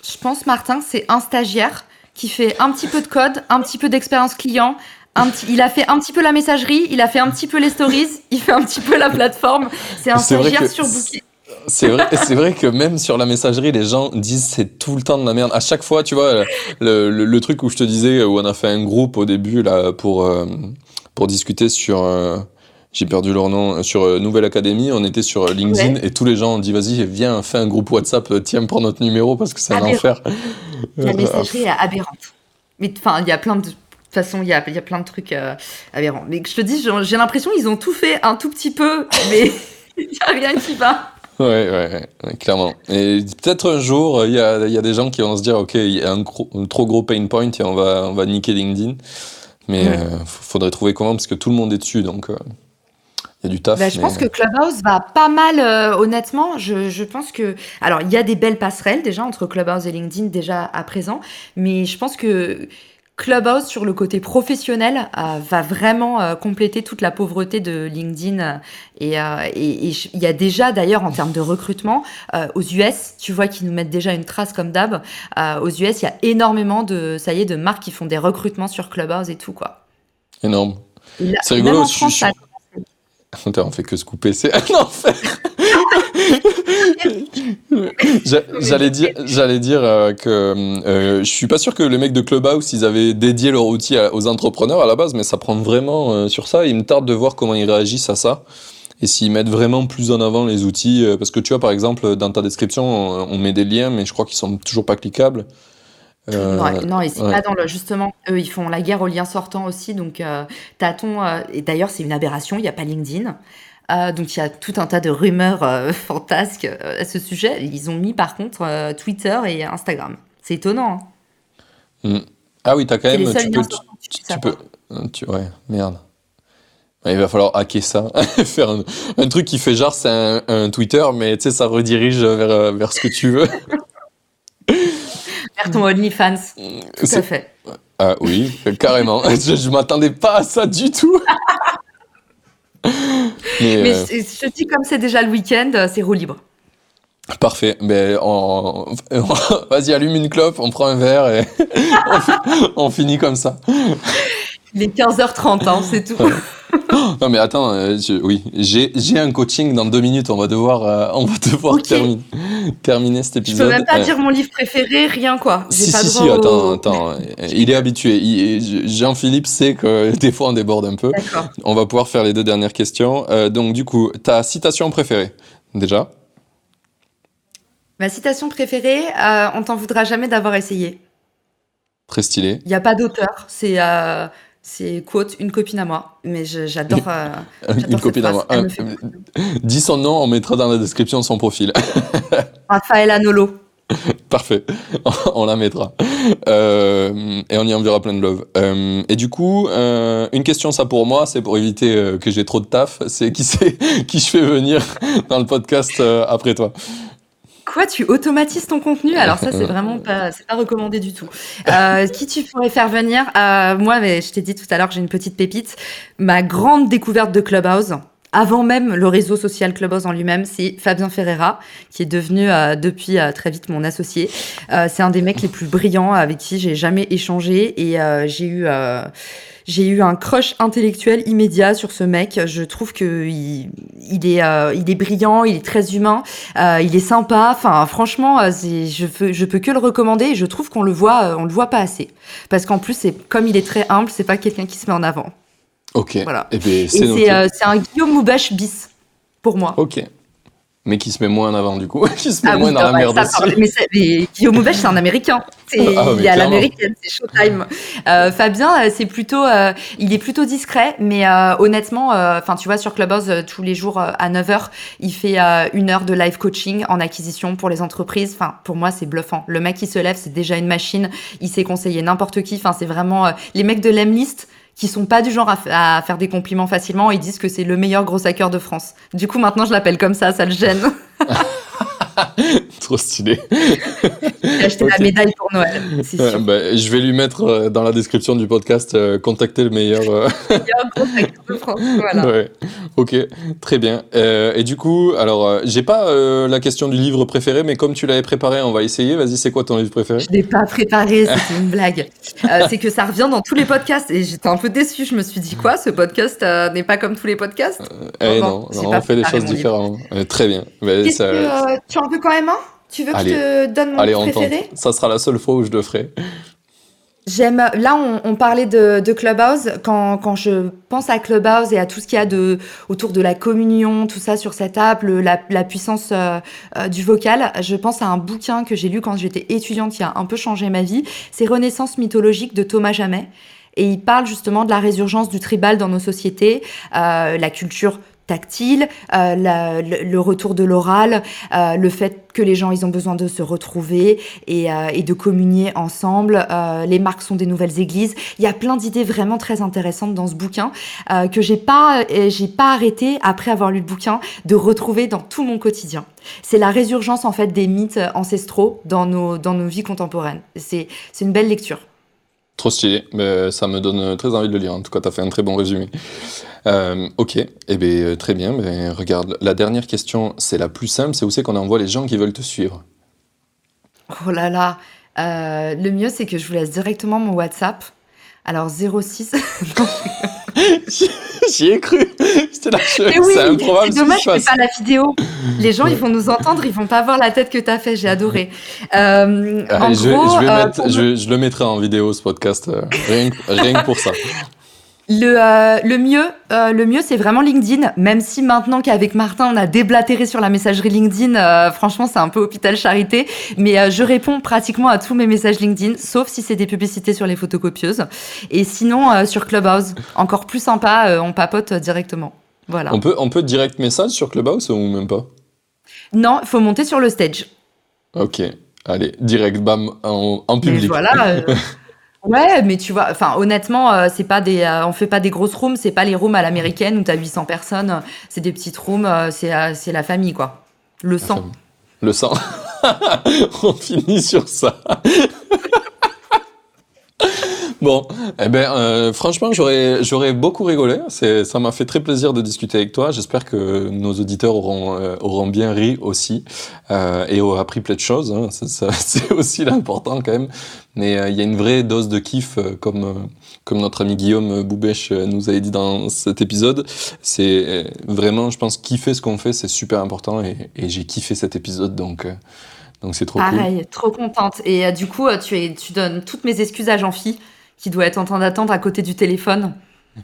je pense, Martin, c'est un stagiaire qui fait un petit peu de code, un petit peu d'expérience client. Un petit, il a fait un petit peu la messagerie, il a fait un petit peu les stories, il fait un petit peu la plateforme. C'est un stagiaire surbooké. C'est vrai, c'est vrai que même sur la messagerie, les gens disent c'est tout le temps de la merde. À chaque fois, tu vois, le, le, truc où je te disais, où on a fait un groupe au début là pour euh, pour discuter sur, euh, j'ai perdu leur nom, sur euh, Nouvelle Académie, on était sur LinkedIn et tous les gens ont dit vas-y, viens, fais un groupe WhatsApp, tiens, prends notre numéro parce que c'est un enfer. La messagerie est aberrante. Mais enfin, il y a plein de de toute façon, il y a, y a, plein de trucs aberrants. Mais je te dis, j'ai l'impression qu'ils ont tout fait un tout petit peu, mais il n'y a rien qui va. Ouais, ouais, clairement. Et peut-être un jour, il y a, y a, des gens qui vont se dire, OK, il y a un, trop gros pain point et on va, on va niquer LinkedIn. Mais il euh, faudrait trouver comment parce que tout le monde est dessus. Donc, euh, il y a du taf. Bah, je pense que Clubhouse va pas mal, euh, honnêtement. Je, je, pense que. Alors, il y a des belles passerelles déjà entre Clubhouse et LinkedIn déjà à présent. Mais je pense que Clubhouse sur le côté professionnel euh, va vraiment euh, compléter toute la pauvreté de LinkedIn euh, et il y a déjà d'ailleurs en termes de recrutement aux US, tu vois qu'ils nous mettent déjà une trace comme d'hab. aux US, il y a énormément de ça y est de marques qui font des recrutements sur Clubhouse et tout quoi. Énorme. C'est rigolo. France, on fait que se couper, c'est un enfer. j'allais dire, j'allais dire euh, que euh, je suis pas sûr que les mecs de Clubhouse ils avaient dédié leur outil aux entrepreneurs à la base, mais ça prend vraiment euh, sur ça. Il me tarde de voir comment ils réagissent à ça et s'ils mettent vraiment plus en avant les outils. parce que tu vois, par exemple, dans ta description, on, met des liens, mais je crois qu'ils sont toujours pas cliquables. non, et c'est pas dans le. Justement, eux, ils font la guerre aux liens sortants aussi. Donc, tâton. et d'ailleurs, c'est une aberration. Il n'y a pas LinkedIn. Euh, donc il y a tout un tas de rumeurs euh, fantasques euh, à ce sujet. Ils ont mis par contre Twitter et Instagram. C'est étonnant. Hein. Mm. Ah oui, as quand même. Tu peux, tu, peux. Tu, ouais, merde. Il va falloir hacker ça, faire un, truc qui fait genre c'est un, Twitter, mais tu sais, ça redirige vers, vers ce que tu veux. vers ton OnlyFans. Tout à fait. Ah oui, carrément. je, je m'attendais pas à ça du tout. Mais, euh, je te dis, comme c'est déjà le week-end, euh, c'est roue libre. Parfait. Mais vas-y, allume une clope, on prend un verre et on, finit comme ça. Il est 15h30, hein, c'est tout. non mais attends, euh, oui, j'ai un coaching dans deux minutes. On va devoir, on va devoir terminer, terminer cet épisode. Je peux même pas dire mon livre préféré, rien quoi. Si pas si si, attends, attends. Il est habitué. Jean-Philippe sait que des fois on déborde un peu. On va pouvoir faire les deux dernières questions. Euh, donc du coup, ta citation préférée, déjà? Ma citation préférée, euh, on t'en voudra jamais d'avoir essayé. Très stylé. Il n'y a pas d'auteur, c'est c'est quote une copine à moi, mais j'adore. Euh, une copine à moi. dis son nom, on mettra dans la description son profil. Raphaël Anolo. Parfait, on la mettra. Euh, et on y enverra plein de love. Euh, et du coup, une question ça pour moi, c'est pour éviter que j'ai trop de taf, c'est qui c'est qui je fais venir dans le podcast après toi Quoi, tu automatises ton contenu? Alors ça, c'est vraiment pas, c'est pas recommandé du tout. Euh, qui tu pourrais faire venir? Euh, Moi, mais je t'ai dit tout à l'heure que j'ai une petite pépite. Ma grande découverte de Clubhouse, avant même le réseau social Clubhouse en lui-même, c'est Fabien Ferreira, qui est devenu euh, depuis euh, très vite mon associé. Euh, c'est un des mecs les plus brillants avec qui j'ai jamais échangé et j'ai eu j'ai eu un crush intellectuel immédiat sur ce mec. Je trouve que il, il est, euh, il est brillant, il est très humain, euh, il est sympa. Enfin, franchement, euh, je peux, je peux que le recommander. Et je trouve qu'on le voit, on le voit pas assez, parce qu'en plus, c'est comme il est très humble, c'est pas quelqu'un qui se met en avant. Ok. Voilà. Eh ben, Et, c'est, c'est un Guillaume Moubache bis pour moi. Ok. Mais qui se met moins en avant du coup, qui se met Ah moins oui, dans la ouais, merde ça aussi. mais, mais Guillaume Aubèche, c'est un Américain. C'est- Ah, il y a l'américaine, c'est Showtime. Euh, Fabien, euh, c'est plutôt, euh, il est plutôt discret, mais euh, honnêtement, enfin, tu vois, sur Clubhouse, euh, tous les jours euh, à 9h, il fait euh, une heure de live coaching en acquisition pour les entreprises. Enfin, pour moi, c'est bluffant. Le mec qui se lève, c'est déjà une machine. Il sait conseiller n'importe qui. Enfin, c'est vraiment euh, les mecs de l'Emlist qui sont pas du genre à, à faire des compliments facilement. Ils disent que c'est le meilleur gros hacker de France. Du coup, maintenant, je l'appelle comme ça, ça le gêne. Trop stylé. J'ai acheté la médaille pour Noël, bah, je vais lui mettre euh, dans la description du podcast euh, contacter le meilleur. euh, de France. Voilà. ouais. Ok, très bien. Euh, et du coup, alors, j'ai pas la question du livre préféré, mais comme tu l'avais préparé, on va essayer. Vas-y, c'est quoi ton livre préféré? Je l'ai pas préparé, c'était une blague. C'est que ça revient dans tous les podcasts et j'étais un peu déçue. Je me suis dit quoi, ce podcast non pas comme tous les podcasts? Eh non, on fait des choses différemment. Très bien. Bah, Qu'est-ce ça- que euh, tu en veux quand même un Tu veux que je te donne mon Allez, tente. préféré? Ça sera la seule fois où je le ferai. J'aime. Là, on, on parlait de, de Clubhouse. Quand, quand je pense à Clubhouse et à tout ce qu'il y a de autour de la communion, tout ça sur cette app, le- la, la puissance euh, euh, du vocal, je pense à un bouquin que j'ai lu quand j'étais étudiante qui a un peu changé ma vie. C'est Renaissance mythologique de Thomas Jamet. Et il parle justement de la résurgence du tribal dans nos sociétés, euh, la culture tactile, euh, le retour de l'oral, euh, le fait que les gens ils ont besoin de se retrouver et, euh, et de communier ensemble. Euh, les marques sont des nouvelles églises. Il y a plein d'idées vraiment très intéressantes dans ce bouquin euh, que j'ai pas euh, j'ai pas arrêté après avoir lu le bouquin de retrouver dans tout mon quotidien. C'est la résurgence en fait des mythes ancestraux dans nos dans nos vies contemporaines. C'est c'est une belle lecture. Trop stylé. Mais ça me donne très envie de le lire. En tout cas, tu as fait un très bon résumé. Euh, ok, eh bien, très bien. Regarde, la dernière question, c'est la plus simple. C'est où c'est qu'on envoie les gens qui veulent te suivre? Oh là là. Euh, le mieux c'est que je vous laisse directement mon WhatsApp. Alors 06 Non, J'y ai cru. C'était la chose. Mais oui, c'est improbable. c'est dommage que c'est pas la vidéo. Les gens, ils vont nous entendre, ils vont pas voir la tête que t'as fait. J'ai adoré. Euh, en je, vais- gros, je vais euh, mettre- pour je, je le mettrai en vidéo, ce podcast, euh, rien, que- rien que pour ça. Le, euh, le mieux, euh, le mieux, c'est vraiment LinkedIn. Même si maintenant qu'avec Martin, on a déblatéré sur la messagerie LinkedIn, euh, franchement, c'est un peu hôpital charité. Mais je réponds pratiquement à tous mes messages LinkedIn, sauf si c'est des publicités sur les photocopieuses. Et sinon, sur Clubhouse, encore plus sympa, on papote directement. Voilà. On peut, on peut direct message sur Clubhouse ou même pas? Non, il faut monter sur le stage. Ok, allez, direct, bam, en, public. voilà. euh, Ouais, mais tu vois, enfin honnêtement, euh, c'est pas des, euh, on fait pas des grosses rooms, c'est pas les rooms à l'américaine où t'as 800 personnes, euh, c'est des petites rooms, euh, c'est euh, c'est la famille quoi, le sang. famille. Le sang. On finit sur ça. Bon, eh ben, euh, franchement, j'aurais, j'aurais beaucoup rigolé. Ça m'a fait très plaisir de discuter avec toi. J'espère que nos auditeurs auront, euh, auront bien ri aussi euh, et auront appris plein de choses. hein. C'est aussi l'important quand même. Mais euh, il y a une vraie dose de kiff, euh, comme, comme notre ami Guillaume Boubèche nous avait dit dans cet épisode. C'est vraiment, je pense, kiffer ce qu'on fait, c'est super important. Et, et j'ai kiffé cet épisode, donc, donc c'est trop cool. Pareil, trop contente. Et du coup, tu, es, tu donnes toutes mes excuses à Jean-Phi qui doit être en train d'attendre à côté du téléphone.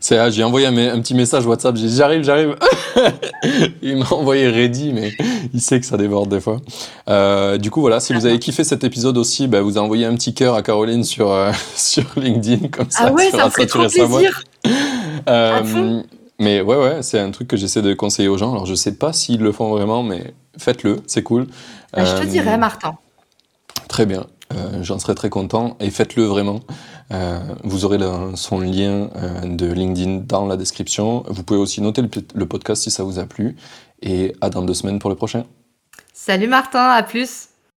C'est ah, j'ai envoyé un, un petit message WhatsApp, j'ai dit j'arrive, j'arrive. il m'a envoyé ready, mais il sait que ça déborde des fois. Euh, du coup, voilà, si vous avez kiffé cet épisode aussi, bah, vous envoyez un petit cœur à Caroline sur, euh, sur LinkedIn, comme ça, ah ouais, ça me ferait trop plaisir. Euh, mais ouais, ouais, c'est un truc que j'essaie de conseiller aux gens. Alors, je sais pas s'ils le font vraiment, mais faites-le, c'est cool. Bah, je te dirais, Martin. Très bien, j'en serais très content et faites-le vraiment. Euh, vous aurez son lien euh, de LinkedIn dans la description. Vous pouvez aussi noter le, le podcast si ça vous a plu et à dans deux semaines pour le prochain. Salut Martin, à plus.